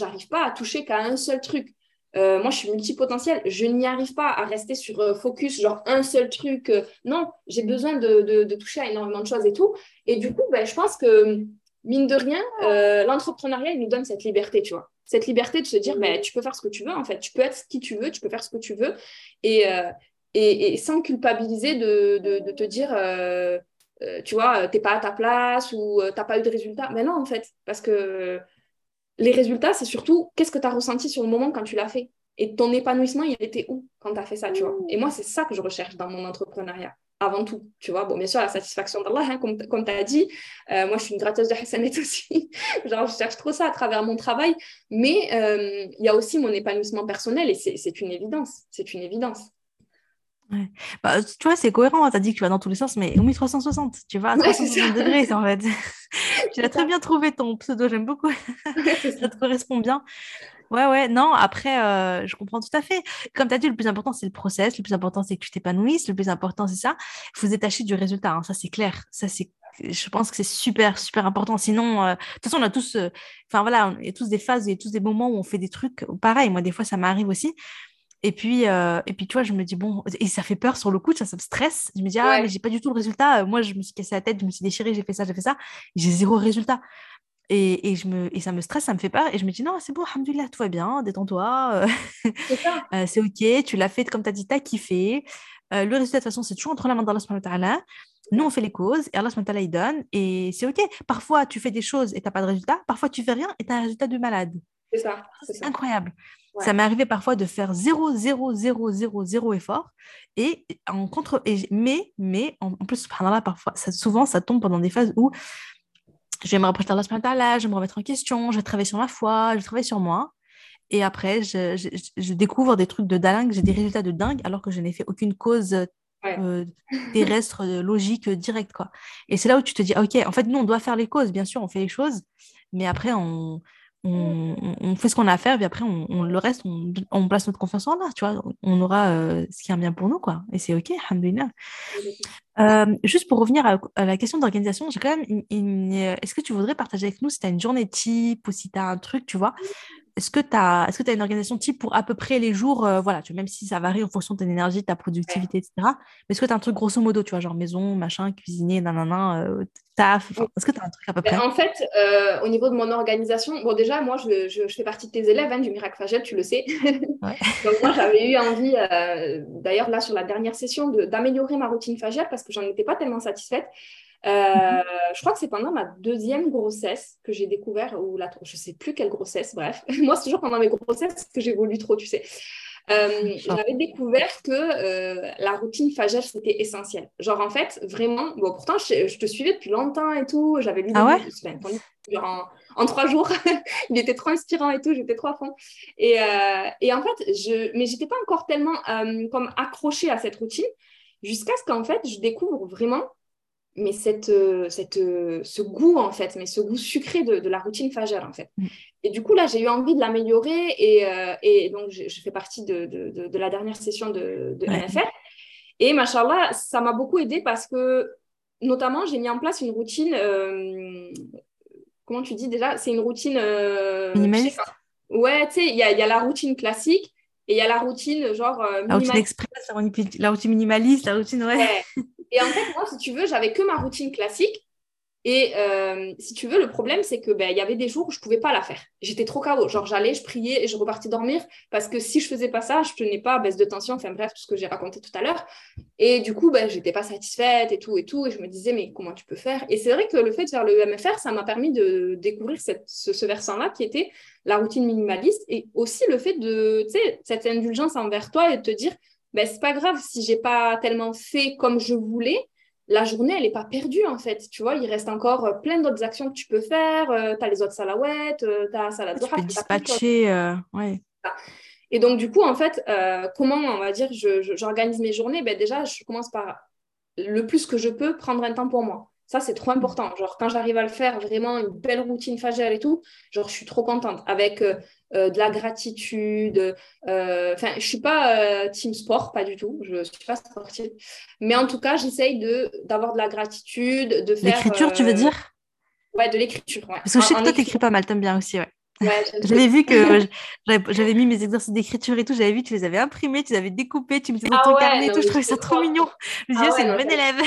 n'arrive pas à toucher qu'à un seul truc. Euh, moi, je suis multipotentielle. Je n'y arrive pas à rester sur euh, focus, genre un seul truc. Euh. non, j'ai besoin de, toucher à énormément de choses et tout. Et du coup, ben, je pense que, mine de rien, l'entrepreneuriat, il nous donne cette liberté, tu vois. Cette liberté de se dire, ben, tu peux faire ce que tu veux, en fait. Tu peux être qui tu veux, tu peux faire ce que tu veux. Et, sans culpabiliser de, te dire, tu vois, t'es pas à ta place ou t'as pas eu de résultat. Mais non, en fait, parce que les résultats, c'est surtout qu'est-ce que tu as ressenti sur le moment quand tu l'as fait? Et ton épanouissement, il était où quand tu as fait ça, tu vois? Et moi, c'est ça que je recherche dans mon entrepreneuriat, avant tout, tu vois? Bon, bien sûr, la satisfaction d'Allah, hein, comme, comme tu as dit. Euh, moi, je suis une gratteuse de Hassanet aussi. Genre, je cherche trop ça à travers mon travail. Mais euh, il y a aussi mon épanouissement personnel et c'est une évidence. C'est une évidence. Bah, tu vois, c'est cohérent. Tu as dit que tu vas dans tous les sens, mais au 1360, tu vas à 360 degrés, en fait. tu as très bien trouvé ton pseudo, j'aime beaucoup. ça te correspond bien. Ouais, ouais, non, après, euh, je comprends tout à fait. Comme tu as dit, le plus important, c'est le process, le plus important, c'est que tu t'épanouisses, le plus important, c'est ça. Il faut se détacher du résultat, hein, ça c'est clair. Ça, c'est, je pense que c'est super, super important. Sinon, euh, de toute façon, on a tous, euh, enfin voilà, on a tous des phases, et tous des moments où on fait des trucs pareil. Moi, des fois, ça m'arrive aussi. Et puis, et puis, tu vois, je me dis, bon, et ça fait peur sur le coup, ça, ça me stresse. Je me dis, ah, mais j'ai pas du tout le résultat. Moi, je me suis cassé la tête, je me suis déchirée, j'ai fait ça, j'ai fait ça. J'ai zéro résultat. Et, et, je me, et ça me stresse, ça me fait peur. Et je me dis, non, c'est bon, alhamdoulilah, tout va bien, détends-toi. c'est euh, OK, tu l'as fait comme tu as dit, tu as kiffé. Euh, le résultat, de toute façon, c'est toujours entre la main d'Allah. Nous, on fait les causes et Allah il donne. Et c'est OK. Parfois, tu fais des choses et tu n'as pas de résultat. Parfois, tu fais rien et tu as un résultat de malade. C'est ça. C'est incroyable. Ça m'est arrivé parfois de faire 0, 0, 0, 0, 0 effort. Et en contre. Et, mais, mais en, plus, parfois, ça, souvent, ça tombe pendant des phases où je vais me rapprocher d'Allah subhanahu je vais me remettre en question, je vais travailler sur ma foi, je vais travailler sur moi. Et après, je, je, découvre des trucs de dingue, j'ai des résultats de dingue, alors que je n'ai fait aucune cause euh, terrestre, euh, logique, directe. Quoi. Et c'est là où tu te dis, OK, en fait, nous, on doit faire les causes, bien sûr, on fait les choses, mais après, on, on, fait ce qu'on a à faire, puis après, on, le reste, on, place notre confiance en là, tu vois. On aura euh, ce qui est bien pour nous, quoi. Et c'est OK, alhamdoulilah. Euh, juste pour revenir à, la question d'organisation, j'ai quand même une, Est-ce que tu voudrais partager avec nous si tu as une journée type ou si tu as un truc, tu vois? Est-ce que tu as, est as, une organisation type pour à peu près les jours, euh, voilà, tu même si ça varie en fonction de ton énergie, de ta productivité, etc. Mais est-ce que tu as un truc grosso modo, tu vois, genre maison, machin, cuisinier, nanana, euh, taf Est-ce que tu as un truc à peu près? En fait, euh, au niveau de mon organisation, bon, déjà, moi, je, je, fais partie de tes élèves hein, du Miracle Fagel, tu le sais. Donc, moi, j'avais eu envie, d'ailleurs, là, sur la dernière session, d'améliorer ma routine fagiale parce que j'en étais pas tellement satisfaite. Euh, je crois que c'est pendant ma deuxième grossesse que j'ai découvert, ou la, je sais plus quelle grossesse, bref. Moi, c'est toujours pendant mes grossesses que j'évolue trop, tu sais. Euh, j'avais découvert que euh, la routine phagère, c'était essentiel. Genre, en fait, vraiment, bon, pourtant, je, te suivais depuis longtemps et tout. J'avais lu ah ouais? en, en, trois jours. Il était trop inspirant et tout. J'étais trop à fond. Et, et en fait, je, mais j'étais pas encore tellement comme accrochée à cette routine jusqu'à ce qu'en fait, je découvre vraiment mais cette, euh, cette, euh, ce goût, en fait, mais ce goût sucré de, de la routine fagère, en fait. Mm. Et du coup, là, j'ai eu envie de l'améliorer et, euh, et, donc, je, fais partie de, de, de, la dernière session de, de NFR. Et machallah, ça m'a beaucoup aidé parce que, notamment, j'ai mis en place une routine, comment tu dis déjà? C'est une routine... Minimaliste Ouais, tu sais, il y a, y a, la routine classique et il y a la routine genre... la routine express, la routine minimaliste, la routine... ouais. ouais. Et en fait, moi, si tu veux, j'avais que ma routine classique. Et euh, si tu veux, le problème, c'est que ben, y avait des jours où je pouvais pas la faire. J'étais trop KO. Genre, j'allais, je priais et je repartais dormir parce que si je faisais pas ça, je tenais pas baisse de tension. Enfin bref, tout ce que j'ai raconté tout à l'heure. Et du coup, ben, j'étais pas satisfaite et tout et tout. Et je me disais, mais comment tu peux faire? Et c'est vrai que le fait de faire le MFR, ça m'a permis de découvrir cette, ce, ce versant-là qui était la routine minimaliste et aussi le fait de, tu sais, cette indulgence envers toi et de te dire, ben, c'est pas grave si j'ai pas tellement fait comme je voulais. La journée, elle n'est pas perdue en fait. Tu vois, il reste encore euh, plein d'autres actions que tu peux faire. Euh, tu as les autres salawètes, euh, tu as salade Tu peux dispatcher, ouais. Et donc, du coup, en fait, comment, on va dire, j'organise mes journées? Ben, Déjà, je commence par le plus que je peux prendre un temps pour moi. Ça, c'est trop important. Genre, quand j'arrive à le faire, vraiment une belle routine fagère et tout, genre, je suis trop contente. Avec euh, de la gratitude. Euh, enfin, je suis pas euh, team sport, pas du tout. Je suis pas sportive. Mais en tout cas, j'essaye de d'avoir de la gratitude, de faire. L'écriture, tu veux dire? Ouais, de l'écriture. Ouais. Parce que je sais que toi, t'écris pas mal, t'aimes bien aussi, ouais. j'avais vu que j'avais mis mes exercices d'écriture et tout, j'avais vu que tu les avais imprimés, tu les avais découpés, tu mettais dans ah ton carnet et tout, je trouvais ça trop mignon. Je me disais, ah c'est une bonne élève.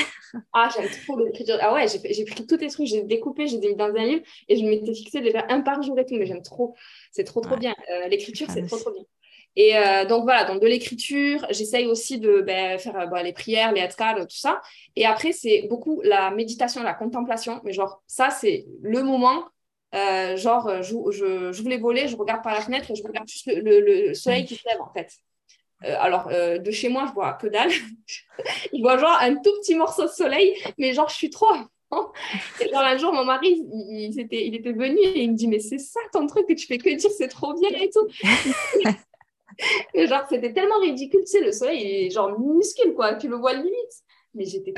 Ah, j'aime trop l'écriture. Ah ouais, j'ai pris tous tes trucs, j'ai découpé, j'ai mis dans un livre et je m'étais fixé déjà un par jour et tout, mais j'aime trop. C'est trop, trop bien. Euh, l'écriture, c'est trop, trop bien. Et euh, donc voilà, donc de l'écriture, j'essaye aussi de ben, faire euh, les prières, les adkar, tout ça. Et après, c'est beaucoup la méditation, la contemplation. Mais genre, ça, c'est le moment euh, genre, euh, je, je, voulais voler, je regarde par la fenêtre et je regarde juste le, soleil qui se lève, en fait. Euh, alors, de chez moi, je vois que dalle. je vois genre un tout petit morceau de soleil, mais genre, je suis trop et genre un jour, mon mari, il, était, il était venu et il me dit, mais c'est ça ton truc que tu fais que dire, c'est trop bien et tout. et genre, c'était tellement ridicule, tu sais, le soleil, il est genre minuscule, quoi, tu le vois limite. Mais j'étais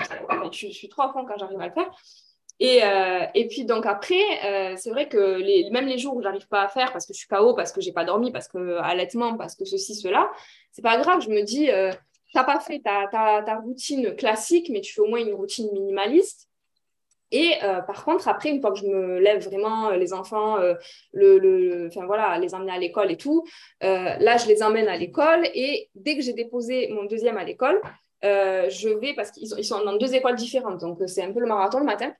je suis trop à fond quand j'arrive à le faire. Et, euh, et puis donc après, euh, c'est vrai que même les jours où j'arrive pas à faire parce que je suis KO, parce que j'ai pas dormi, parce que allaitement, parce que ceci, cela, c'est pas grave. Je me dis, euh, t'as pas fait ta, ta, ta, routine classique, mais tu fais au moins une routine minimaliste. Et euh, par contre, après, une fois que je me lève vraiment, les enfants, le, le, enfin voilà, les emmener à l'école et tout, là, je les emmène à l'école. Et dès que j'ai déposé mon deuxième à l'école, euh, je vais, parce qu'ils sont, dans deux écoles différentes, donc c'est un peu le marathon le matin.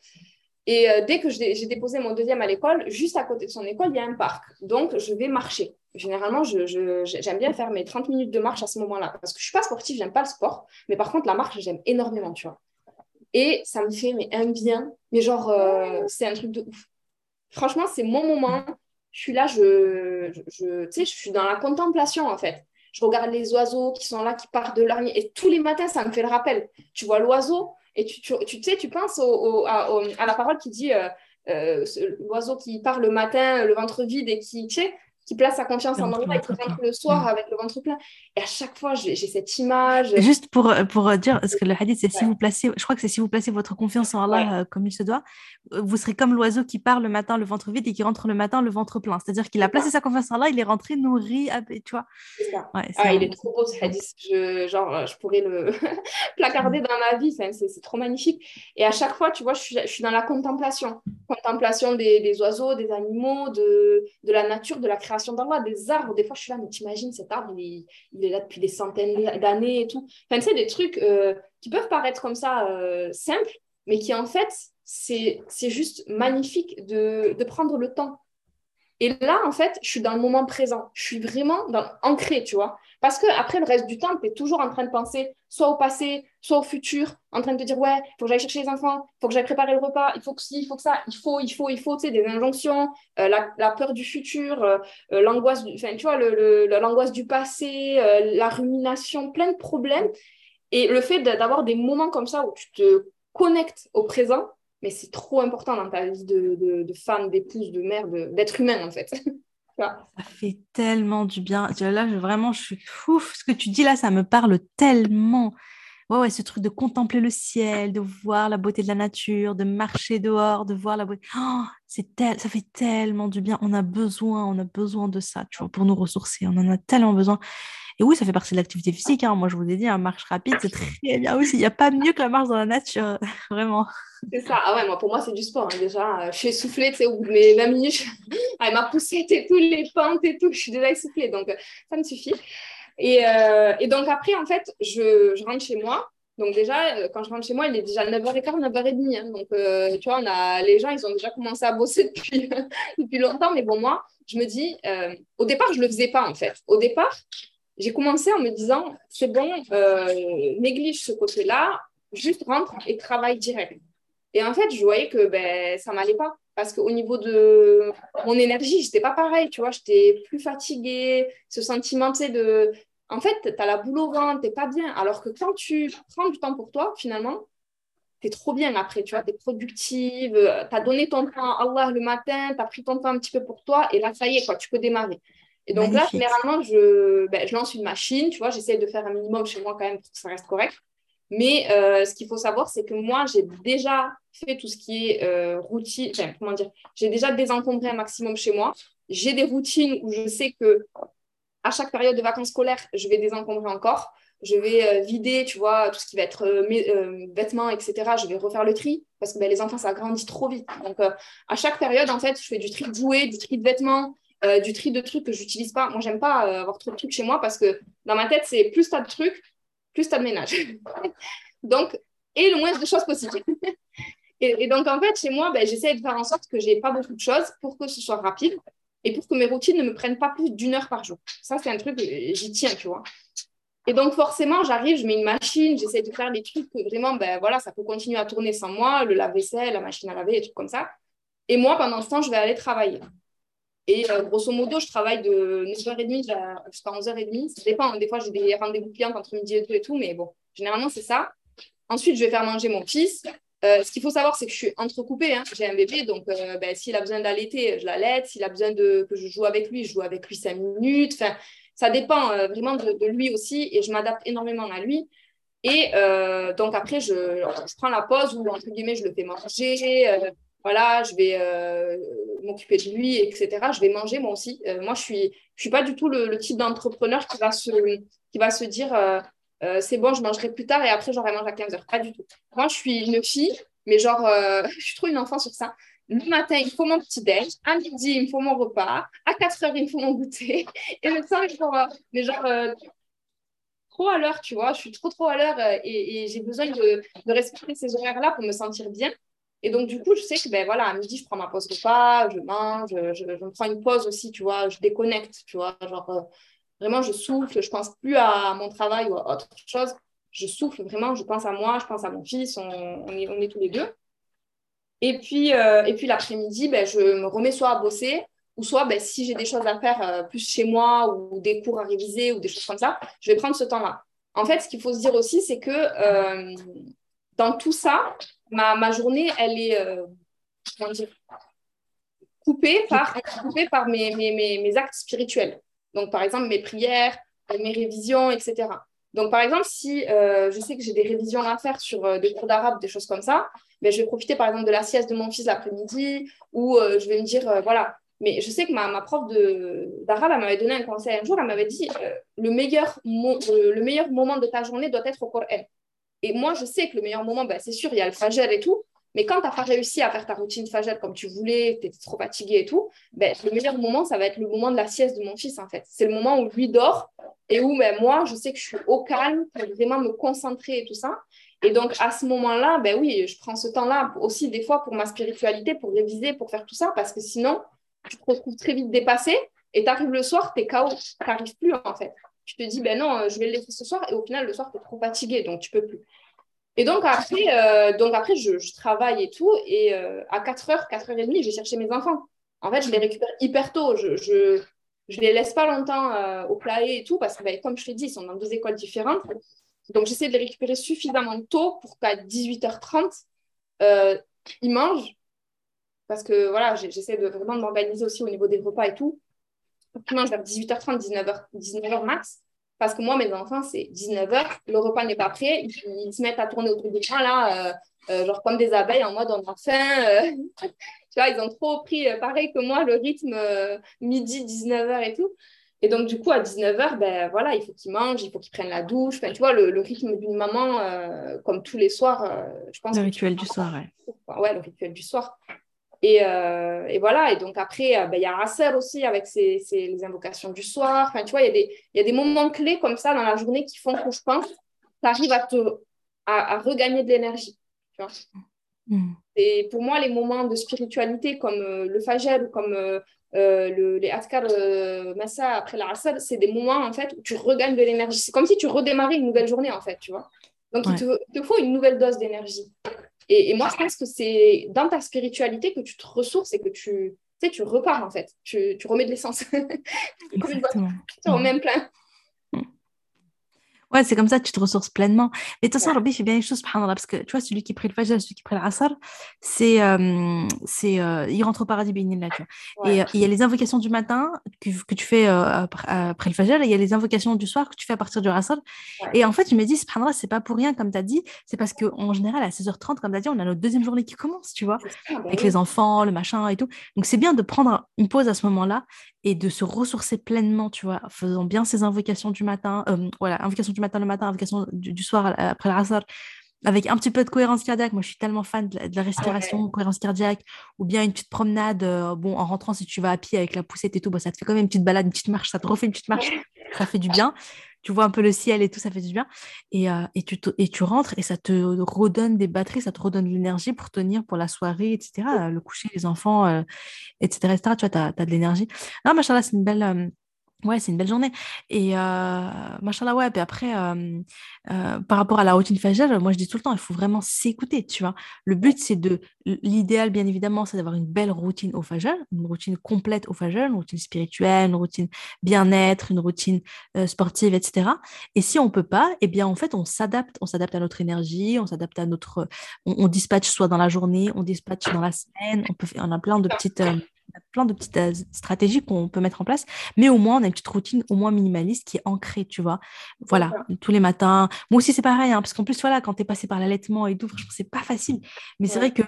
Et euh, dès que j'ai déposé mon deuxième à l'école, juste à côté de son école, il y a un parc. Donc, je vais marcher. Généralement, j'aime je, bien faire mes 30 minutes de marche à ce moment-là. Parce que je ne suis pas sportive, j'aime pas le sport. Mais par contre, la marche, j'aime énormément, tu vois. Et ça me fait mais, un bien. Mais genre, euh, c'est un truc de ouf. Franchement, c'est mon moment. Je suis là, je, je, je suis dans la contemplation, en fait je regarde les oiseaux qui sont là, qui partent de l'armée. Et tous les matins, ça me fait le rappel. Tu vois l'oiseau et tu, sais, tu penses à, la parole qui dit euh, euh, l'oiseau qui part le matin, le ventre vide et qui, tu qui place sa confiance en Allah et qui rentre le soir mm. avec le ventre plein. Et à chaque fois, j'ai cette image. Juste pour, pour dire, parce que le hadith, c'est si vous placez, je crois que c'est si vous placez votre confiance en Allah euh, comme il se doit, vous serez comme l'oiseau qui part le matin le ventre vide et qui rentre le matin le ventre plein. C'est-à-dire qu'il a placé sa confiance en Allah, il est rentré nourri, tu vois. Ça. ah, il est trop beau ce hadith. Je, genre, je pourrais le placarder dans ma vie. C'est trop magnifique. Et à chaque fois, tu vois, je suis, je suis dans la contemplation. Contemplation des, des oiseaux, des animaux, de, de la nature, de la création d'Allah, des arbres. Des fois, je suis là, mais t'imagines, cet arbre, il est, là depuis des centaines d'années et tout. Enfin, tu sais, des trucs euh, qui peuvent paraître comme ça euh, simples, mais qui en fait, c'est juste magnifique de, de prendre le temps et là, en fait, je suis dans le moment présent. Je suis vraiment dans, ancrée, tu vois. Parce que après le reste du temps, tu es toujours en train de penser soit au passé, soit au futur, en train de te dire, ouais, il faut que j'aille chercher les enfants, il faut que j'aille préparer le repas, il faut que ci, il faut que ça, il faut, il faut, il faut, tu sais, des injonctions, euh, la, peur du futur, euh, euh, l'angoisse, enfin, tu vois, l'angoisse du passé, la rumination, plein de problèmes. Et le fait d'avoir des moments comme ça où tu te connectes au présent, mais c'est trop important dans ta vie de, de, femme, d'épouse, de mère, d'être humain en fait. ça fait tellement du bien. Là, je, vraiment, je suis ouf. Ce que tu dis là, ça me parle tellement. Ouais, ouais, ce truc de contempler le ciel, de voir la beauté de la nature, de marcher dehors, de voir la beauté. Oh, c'est tel... Ça fait tellement du bien. On a besoin, on a besoin de ça, tu vois, pour nous ressourcer. On en a tellement besoin. Et oui, ça fait partie de l'activité physique. Hein. Moi, je vous ai dit, une marche rapide, c'est très bien aussi. Il n'y a pas mieux que la marche dans la nature, vraiment. C'est ça. Ah ouais, moi, pour moi, c'est du sport. Hein, déjà, je suis essoufflée, tu sais, au bout de mes 20 minutes, avec ma poussette et tout, les pentes et tout, je suis déjà essoufflée. Donc, ça me suffit. Et, euh, et donc, après, en fait, je, je, rentre chez moi. Donc, déjà, euh, quand je rentre chez moi, il est déjà 9h15, 9h30. Hein. Donc, euh, tu vois, on a, les gens, ils ont déjà commencé à bosser depuis, depuis longtemps. Mais bon, moi, je me dis, au départ, je ne le faisais pas, en fait. Au départ, j'ai commencé en me disant, c'est bon, euh, néglige ce côté-là, juste rentre et travaille direct. Et en fait, je voyais que ben, ça m'allait pas. Parce qu'au niveau de mon énergie, j'étais pas pareil, tu vois, j'étais plus fatiguée, ce sentiment, tu sais, de... En fait, tu as la boule au ventre, t'es pas bien. Alors que quand tu prends du temps pour toi, finalement, tu es trop bien après, tu vois, tu es productive, tu as donné ton temps à Allah le matin, tu as pris ton temps un petit peu pour toi, et là, ça y est, quoi, tu peux démarrer. Et donc là, généralement, je, ben, je lance une machine, tu vois, j'essaie de faire un minimum chez moi quand même pour que ça reste correct. Mais euh, ce qu'il faut savoir, c'est que moi, j'ai déjà fait tout ce qui est euh, routine, enfin, comment dire, j'ai déjà désencombré un maximum chez moi. J'ai des routines où je sais que à chaque période de vacances scolaires, je vais désencombrer encore. Je vais euh, vider, tu vois, tout ce qui va être vêtements, etc. Je vais refaire le tri parce que ben, les enfants, ça grandit trop vite. Donc, à chaque période, en fait, je fais du tri de jouets, du tri de vêtements, euh, du tri de trucs que j'utilise pas. Moi, j'aime pas euh, avoir trop de trucs chez moi parce que dans ma tête, c'est plus tu as de trucs, plus tu as de ménage. donc, et le moins de choses possibles. et, donc, en fait, chez moi, ben, j'essaie de faire en sorte que j'ai pas beaucoup de choses pour que ce soit rapide et pour que mes routines ne me prennent pas plus d'une heure par jour. Ça, c'est un truc, j'y tiens, tu vois. Et donc, forcément, j'arrive, je mets une machine, j'essaie de faire des trucs que vraiment, ben voilà, ça peut continuer à tourner sans moi, le lave-vaisselle, la machine à laver, des trucs comme ça. Et moi, pendant ce temps, je vais aller travailler. Et euh, grosso modo, je travaille de 9h30 jusqu'à 11h30. Ça dépend. Des fois, j'ai des rendez-vous clients entre midi et tout et tout, mais bon, généralement, c'est ça. Ensuite, je vais faire manger mon fils. Euh, ce qu'il faut savoir, c'est que je suis entrecoupée. Hein. J'ai un bébé, donc euh, ben, s'il a besoin d'allaiter, je l'allaite. S'il a besoin de, que je joue avec lui, je joue avec lui 5 minutes. Enfin, ça dépend vraiment de, lui aussi et je m'adapte énormément à lui. Et donc après, je, je, prends la pause où, entre guillemets, je le fais manger. Euh, voilà, je vais euh, m'occuper de lui, etc. Je vais manger moi aussi. moi, je ne suis, je suis pas du tout le, type d'entrepreneur qui, va se, qui va se dire c'est bon, je mangerai plus tard et après, j'aurai mangé à 15 heures. Pas du tout. Moi, je suis une fille, mais genre, je suis trop une enfant sur ça. Le matin, il faut mon petit déj. À midi, il me faut mon repas. À 4 heures, il me faut mon goûter. Et le soir, il. Mais genre, trop à l'heure, tu vois. Je suis trop, trop à l'heure euh, et, j'ai besoin de, respecter ces horaires-là pour me sentir bien. Et donc, du coup, je sais que, ben voilà, à midi, je prends ma pause repas, je mange, je, me prends une pause aussi, tu vois, je déconnecte, tu vois. Genre, euh, vraiment, je souffle, je pense plus à mon travail ou à autre chose. Je souffle vraiment, je pense à moi, je pense à mon fils, on, est, on est tous les deux. Et puis, euh, puis l'après-midi, ben, je me remets soit à bosser, ou soit, ben, si j'ai des choses à faire euh, plus chez moi ou des cours à réviser ou des choses comme ça, je vais prendre ce temps-là. En fait, ce qu'il faut se dire aussi, c'est que dans tout ça, ma, ma journée, elle est euh, coupée par, mes, actes spirituels. Donc, par exemple, mes prières, mes révisions, etc. Donc, par exemple, si je sais que j'ai des révisions à faire sur des cours d'arabe, des choses comme ça, ben, je vais profiter, par exemple, de la sieste de mon fils l'après-midi, ou je vais me dire, voilà, mais je sais que ma, prof d'arabe, elle m'avait donné un conseil un jour, elle m'avait dit euh, le, meilleur euh, le meilleur moment de ta journée doit être au Coran. Et moi, je sais que le meilleur moment, ben, c'est sûr, il y a le fajr et tout, mais quand tu n'as pas réussi à faire ta routine fajr comme tu voulais, tu étais trop fatigué et tout, ben, le meilleur moment, ça va être le moment de la sieste de mon fils, en fait. C'est le moment où lui dort et où ben, moi, je sais que je suis au calme pour vraiment me concentrer et tout ça. Et donc, à ce moment-là, ben oui, je prends ce temps-là aussi des fois pour ma spiritualité, pour réviser, pour faire tout ça, parce que sinon, tu te retrouves très vite dépassé et tu arrives le soir, tu es KO, tu n'arrives plus en fait. Tu te dis, ben non, je vais le laisser ce soir et au final, le soir, tu es trop fatigué, donc tu peux plus. Et donc après, euh, donc après je, travaille et tout, et euh, à 4h, 4h30, j'ai cherché mes enfants. En fait, je les récupère hyper tôt. Je, je, je les laisse pas longtemps euh, au plaé et tout, parce que ben, comme je te dis, ils sont dans deux écoles différentes. Donc j'essaie de les récupérer suffisamment tôt pour qu'à 18h30, ils mangent parce que voilà, j'essaie de vraiment m'organiser aussi au niveau des repas et tout. Je mange vers 18h30, 19h, 19h max. Parce que moi, mes enfants, c'est 19h, le repas n'est pas prêt, ils, se mettent à tourner autour du pain, là, euh, euh, genre comme des abeilles en mode on a faim. Euh. tu vois, ils ont trop pris, pareil que moi, le rythme midi, 19h et tout. Et donc, du coup, à 19h, ben, voilà, il faut qu'ils mangent, il faut qu'ils prennent la douche. Enfin, tu vois, le, rythme d'une maman, comme tous les soirs, je pense. Le rituel du soir, ouais. Ouais, le rituel du soir. Et, euh, et, voilà, et donc après, euh, ben, il y a Rasser aussi avec ses, ses, les invocations du soir. Enfin, tu vois, il y, y, a des moments clés comme ça dans la journée qui font que je pense tu arrives à, te, à, à, regagner de l'énergie. Mm. Et pour moi, les moments de spiritualité comme euh, le Fajr ou comme euh, le, les Askar Massa après la Rasser, c'est des moments en fait où tu regagnes de l'énergie. C'est comme si tu redémarrais une nouvelle journée en fait, tu vois. Donc il, te, il te faut une nouvelle dose d'énergie. Et, moi, je pense que c'est dans ta spiritualité que tu te ressources et que tu, tu, sais, tu repars en fait. Tu, tu remets de l'essence. Comme une voiture. Tu remets plein. Ouais, c'est comme ça que tu te ressources pleinement. Mais de toute façon, Rabbi fait bien les choses, parce que tu vois, celui qui prie le Fajr, celui qui prie l'Asr, c'est, euh, c'est, euh, il rentre au paradis, là, tu vois. Et euh, il y a les invocations du matin que, que tu fais après, le Fajr, et il y a les invocations du soir que tu fais à partir du Asr. Et en fait, je me dis, subhanallah, c'est pas pour rien, comme tu as dit, c'est parce qu'en général, à 16h30, comme tu as dit, on a notre deuxième journée qui commence, tu vois, bah avec les enfants, le machin et tout. Donc, c'est bien de prendre une pause à ce moment-là et de se ressourcer pleinement, tu vois, faisant bien ces invocations du matin, voilà, invocations du matin le matin, invocation du, du soir après l'asr, avec un petit peu de cohérence cardiaque. Moi, je suis tellement fan de la, respiration, cohérence cardiaque, ou bien une petite promenade. Euh, bon, en rentrant, si tu vas à pied avec la poussette et tout, bah, ça te fait quand même une petite balade, une petite marche, ça te refait une petite marche, ça fait du bien. Tu vois un peu le ciel et tout, ça fait du bien. Et, euh, et, tu, et tu rentres et ça te redonne des batteries, ça te redonne de l'énergie pour tenir pour la soirée, etc. Le coucher, les enfants, etc., euh, etc. Tu vois, tu as, as, de l'énergie. Non, machin, c'est une belle Ouais, c'est une belle journée. Et euh, machallah, ouais. Puis après, euh, euh, par rapport à la routine fajr, moi je dis tout le temps, il faut vraiment s'écouter, tu vois. Le but, c'est de. L'idéal, bien évidemment, c'est d'avoir une belle routine au fajr, une routine complète au fajr, une routine spirituelle, une routine bien-être, une routine euh, sportive, etc. Et si on peut pas, eh bien, en fait, on s'adapte. On s'adapte à notre énergie, on s'adapte à notre. On, on, dispatche soit dans la journée, on dispatche dans la semaine, on, peut, on a plein de petites. Plein de petites euh, stratégies qu'on peut mettre en place, mais au moins, on a une petite routine au moins minimaliste qui est ancrée, tu vois. Voilà, tous les matins. Moi aussi, c'est pareil, hein, parce qu'en plus, voilà, quand tu es passé par l'allaitement et tout, franchement, c'est pas facile. Mais c'est vrai que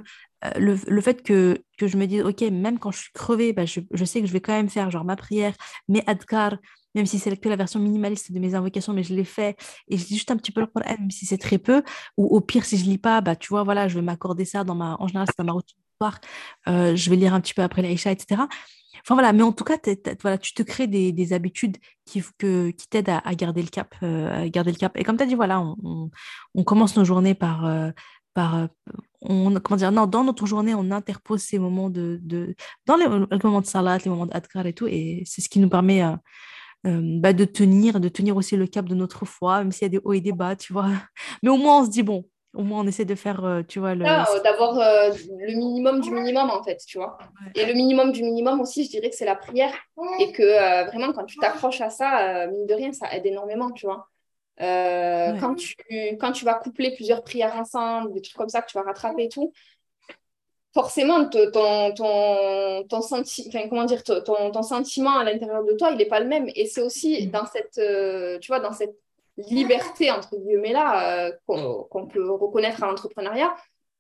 euh, le, fait que, je me dise, OK, même quand je suis crevée, bah, je, sais que je vais quand même faire genre ma prière, mes adkar, même si c'est que la version minimaliste de mes invocations, mais je l'ai fait et je lis juste un petit peu le Coran, même si c'est très peu. Ou au pire, si je lis pas, bah, tu vois, voilà, je vais m'accorder ça dans ma. En général, c'est dans ma routine. Euh, je vais lire un petit peu après l'Aïcha, etc. Enfin voilà, mais en tout cas, voilà, tu te crées des, habitudes qui, t'aident à, garder le cap, euh, à garder le cap. Et comme tu as dit, voilà, on, commence nos journées par, euh, comment dire, non, dans notre journée, on interpose ces moments de, dans les, moments de salat, les moments d'adkar et tout, et c'est ce qui nous permet bah, de tenir, de tenir aussi le cap de notre foi, même s'il y a des hauts et des bas, tu vois. Mais au moins, on se dit, bon, au moins on essaie de faire, tu vois, le... Euh, d'avoir le minimum du minimum, en fait, tu vois. Et le minimum du minimum aussi, je dirais que c'est la prière. Et que vraiment, quand tu t'accroches à ça, mine de rien, ça aide énormément, tu vois. quand, tu, quand tu vas coupler plusieurs prières ensemble, des trucs comme ça que tu vas rattraper et tout, forcément, ton, ton, ton, senti comment dire, ton, ton, sentiment à l'intérieur de toi, il n'est pas le même. Et c'est aussi mm. dans cette, euh, tu vois, dans cette liberté, entre guillemets, là, euh, qu'on peut reconnaître à l'entrepreneuriat,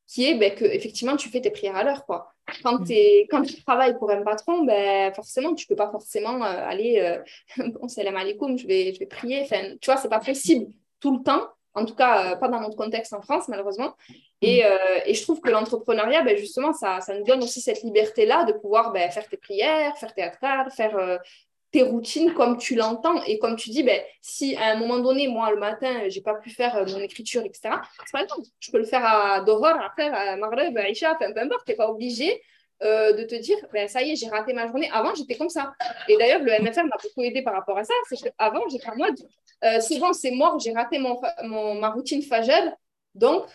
qui est ben, que effectivement tu fais tes prières à l'heure. quoi. Quand, mm. es, quand tu travailles pour un patron, ben, forcément, tu ne peux pas forcément euh, aller, bon, salam alaikum, je vais, je vais prier. Enfin, tu vois, ce n'est pas possible tout le temps. En tout cas, pas dans notre contexte en France, malheureusement. Mm. Euh, et, je trouve que l'entrepreneuriat, ben, justement, ça, ça, nous donne aussi cette liberté-là de pouvoir ben, faire tes prières, faire tes atras, faire euh, tes routines comme tu l'entends. Et comme tu dis, ben, si à un moment donné, moi, le matin, j'ai pas pu faire euh, mon écriture, etc., c'est pas grave. Je peux le faire à Dohor, après, à Maghreb, à Isha, peu importe. Tu n'es pas obligé de te dire, ben, ça y est, j'ai raté ma journée. Avant, j'étais comme ça. Et d'ailleurs, le MFR m'a beaucoup aidé par rapport à ça. C'est qu'avant, j'étais en mode, c'est bon, c'est mort, j'ai raté mon, mon, ma routine Fajr. Donc,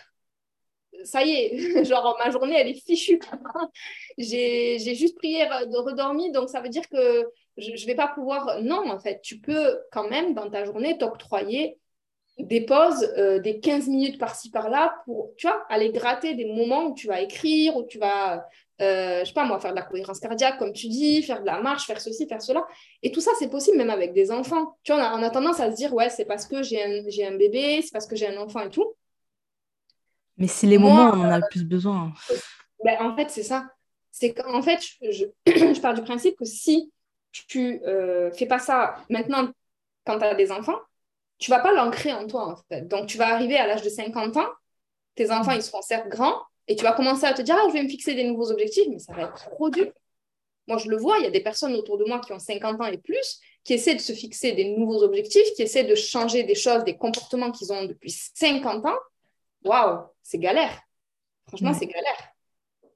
ça y est, genre ma journée, elle est fichue. j'ai juste prié de redormi, donc ça veut dire que je ne vais pas pouvoir. Non, en fait, tu peux quand même dans ta journée t'octroyer des pauses, euh, des 15 minutes par-ci par-là pour, tu vois, aller gratter des moments où tu vas écrire, où tu vas, euh, je sais pas moi, faire de la cohérence cardiaque, comme tu dis, faire de la marche, faire ceci, faire cela. Et tout ça, c'est possible même avec des enfants. Tu vois, on a, tendance à se dire, ouais, c'est parce que j'ai un, un bébé, c'est parce que j'ai un enfant et tout. Mais c'est les moments où on en a le plus besoin. Ben, en fait, c'est ça. C'est qu'en fait, je, je, pars du principe que si tu euh, fais pas ça maintenant quand tu as des enfants, tu vas pas l'ancrer en toi, en fait. Donc, tu vas arriver à l'âge de 50 ans, tes enfants, ils seront certes grands, et tu vas commencer à te dire, ah, je vais me fixer des nouveaux objectifs, mais ça va être trop dur. Moi, je le vois, il y a des personnes autour de moi qui ont 50 ans et plus, qui essaient de se fixer des nouveaux objectifs, qui essaient de changer des choses, des comportements qu'ils ont depuis 50 ans, waouh, c'est galère. Franchement, c'est galère.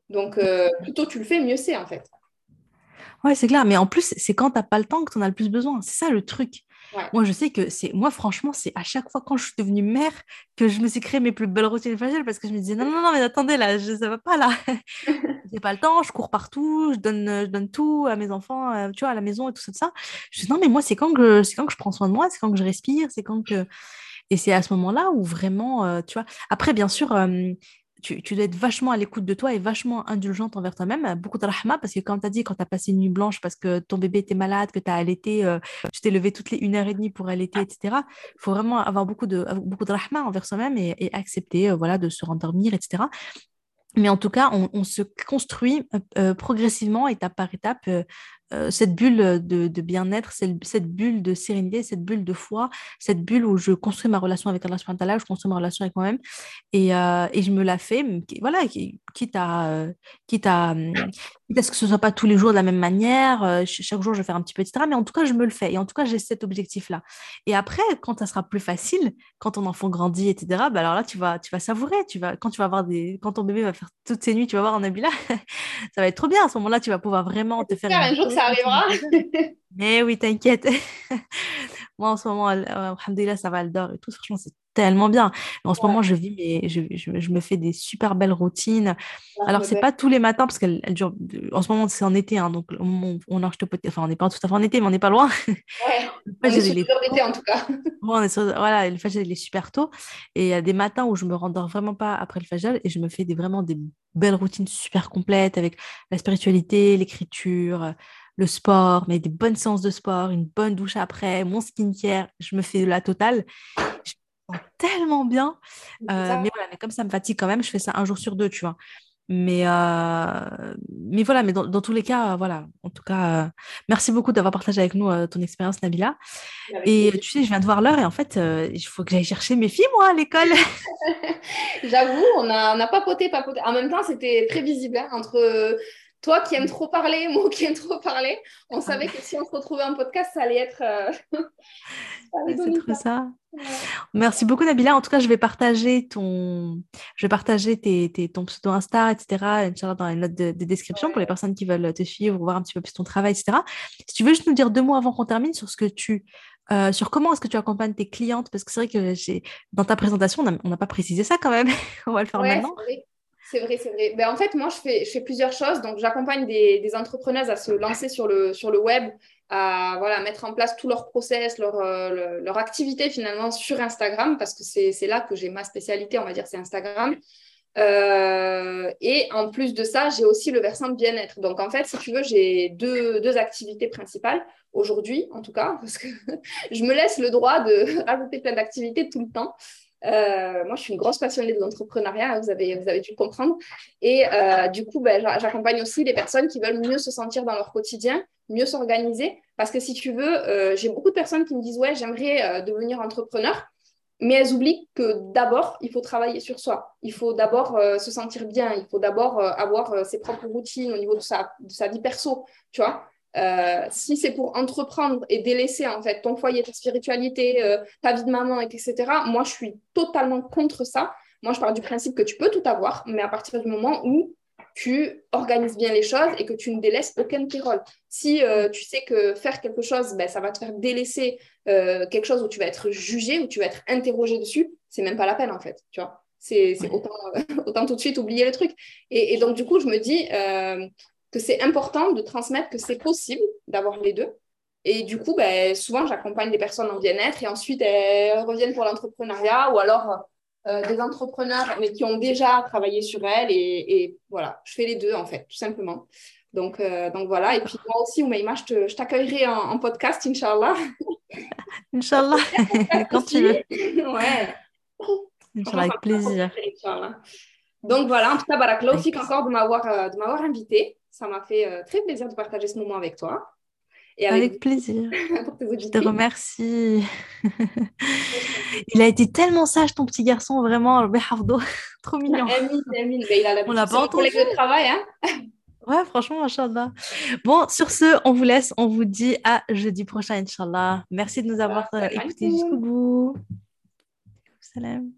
Donc, euh, plutôt tu le fais, mieux c'est en fait. Ouais, c'est clair. Mais en plus, c'est quand tu n'as pas le temps que tu en as le plus besoin. C'est ça le truc. Moi, je sais que c'est. Moi, franchement, c'est à chaque fois quand je suis devenue mère que je me suis créé mes plus belles routines faciales parce que je me disais non, non, non, mais attendez, là, je, ça va pas là. J'ai pas le temps, je cours partout, je donne, je donne tout à mes enfants, euh, tu vois, à la maison et tout ça. Je dis non, mais moi, c'est quand, que, quand que je prends soin de moi, c'est quand que je respire, c'est quand que. Et c'est à ce moment-là où vraiment, euh, tu vois. Après, bien sûr, euh, tu, dois être vachement à l'écoute de toi et vachement indulgente envers toi-même. Beaucoup de rahma, parce que quand tu as dit, quand tu as passé une nuit blanche parce que ton bébé était malade, que tu as allaité, euh, tu t'es levé toutes les une heure et demie pour allaiter, etc. Il faut vraiment avoir beaucoup de, beaucoup de rahma envers soi-même et, accepter voilà, de se rendormir, etc. Mais en tout cas, on, se construit progressivement, étape par étape, euh, cette bulle de, bien-être, cette, bulle de sérénité, cette bulle de foi, cette bulle où je construis ma relation avec Allah subhanahu je construis ma relation avec moi-même et, euh, et, je me la fais, voilà, quitte à, quitte à, quitte ce que ce soit pas tous les jours de la même manière, euh, chaque jour je vais faire un petit peu, etc. Mais en tout cas, je me le fais et en tout cas, j'ai cet objectif-là. Et après, quand ça sera plus facile, quand ton enfant grandit, etc., bah alors là, tu vas, tu vas savourer, tu vas, quand tu vas avoir des, quand ton bébé va faire toutes ses nuits, tu vas voir en Nabila, ça va être trop bien. À ce moment-là, tu vas pouvoir vraiment te faire ça arrivera. Mais oui, t'inquiète. Moi, en ce moment, alhamdoulilah, ça va, elle dort et tout. Franchement, c'est tellement bien. En ce moment, je vis, mais je, je, me fais des super belles routines. Alors, c'est pas tous les matins parce qu'elle dure. En ce moment, c'est en été, hein, donc on, on enregistre Enfin, on n'est pas tout à fait en été, mais on n'est pas loin. Ouais. on est sur l'été en tout cas. on est sur... Voilà, le fajr, il est super tôt. Et il y a des matins où je me rendors vraiment pas après le fajr et je me fais des, vraiment des belles routines super complètes avec la spiritualité, l'écriture, le sport, mais des bonnes séances de sport, une bonne douche après, mon skincare, je me fais de la totale. Je me sens tellement bien. Euh, mais voilà, mais comme ça me fatigue quand même, je fais ça un jour sur deux, tu vois. Mais, euh, mais voilà, mais dans, tous les cas, voilà. En tout cas, euh, merci beaucoup d'avoir partagé avec nous ton expérience, Nabila. et tu sais, je viens de voir l'heure et en fait, il faut que j'aille chercher mes filles, moi, à l'école. J'avoue, on a, on a papoté, papoté. En même temps, c'était très visible hein, entre toi qui aimes trop parler, moi qui aime trop parler, on savait que si on se retrouvait en podcast, ça allait être. Euh, c'est trop ça. Merci beaucoup Nabila. En tout cas, je vais partager ton, je vais partager tes, ton pseudo Insta, etc. dans les notes de, description pour les personnes qui veulent te suivre, voir un petit peu plus ton travail, etc. Si tu veux juste nous dire deux mots avant qu'on termine sur ce que tu, euh, sur comment est-ce que tu accompagnes tes clientes, parce que c'est vrai que j'ai, dans ta présentation, on n'a pas précisé ça quand même. on va le faire maintenant. C'est vrai, c'est vrai. Ben, en fait, moi, je fais, plusieurs choses. Donc, j'accompagne des, des, entrepreneuses à se lancer sur le, sur le web, à voilà, mettre en place tous leurs process, leur, euh, leur activité finalement sur Instagram, parce que c'est là que j'ai ma spécialité, on va dire, c'est Instagram. Euh, et en plus de ça, j'ai aussi le versant bien-être. Donc, en fait, si tu veux, j'ai deux, deux activités principales aujourd'hui, en tout cas, parce que je me laisse le droit de rajouter plein d'activités tout le temps. Euh, moi, je suis une grosse passionnée de l'entrepreneuriat, vous avez, vous avez dû le comprendre. Et euh, du coup, ben, j'accompagne aussi les personnes qui veulent mieux se sentir dans leur quotidien, mieux s'organiser. Parce que si tu veux, euh, j'ai beaucoup de personnes qui me disent Ouais, j'aimerais devenir entrepreneur. Mais elles oublient que d'abord, il faut travailler sur soi. Il faut d'abord se sentir bien. Il faut d'abord avoir ses propres routines au niveau de sa, de sa vie perso. Tu vois euh, si c'est pour entreprendre et délaisser en fait ton foyer, ta spiritualité, euh, ta vie de maman, etc., moi je suis totalement contre ça. Moi je pars du principe que tu peux tout avoir, mais à partir du moment où tu organises bien les choses et que tu ne délaisses aucun de tes rôles. Si euh, tu sais que faire quelque chose, ben, ça va te faire délaisser quelque chose où tu vas être jugé, où tu vas être interrogé dessus, c'est même pas la peine en fait, tu vois. C'est autant, autant, tout de suite oublier le truc. Et, et, donc, du coup, je me dis, que c'est important de transmettre que c'est possible d'avoir les deux. Et du coup, ben, souvent, j'accompagne des personnes en bien-être et ensuite, elles reviennent pour l'entrepreneuriat ou alors euh, des entrepreneurs, mais qui ont déjà travaillé sur elles. Et, voilà, je fais les deux, en fait, tout simplement. Donc, euh, donc voilà. Et puis moi aussi, Oumaima, je t'accueillerai en, en, podcast, Inch'Allah. Inch'Allah, quand tu veux. ouais. Inch'Allah, avec plaisir. Donc voilà, en tout cas, Barakla aussi encore de m'avoir euh, invité. Ça m'a fait euh, très plaisir de partager ce moment avec toi. Et avec, plaisir. Je te remercie. il a été tellement sage, ton petit garçon, vraiment. Trop mignon. il a On l'a pas entendu. de travail, hein Ouais, franchement, Inch'Allah. Bon, sur ce, on vous laisse. On vous dit à jeudi prochain, Inch'Allah. Merci de nous avoir euh, écoutés jusqu'au bout. Salam.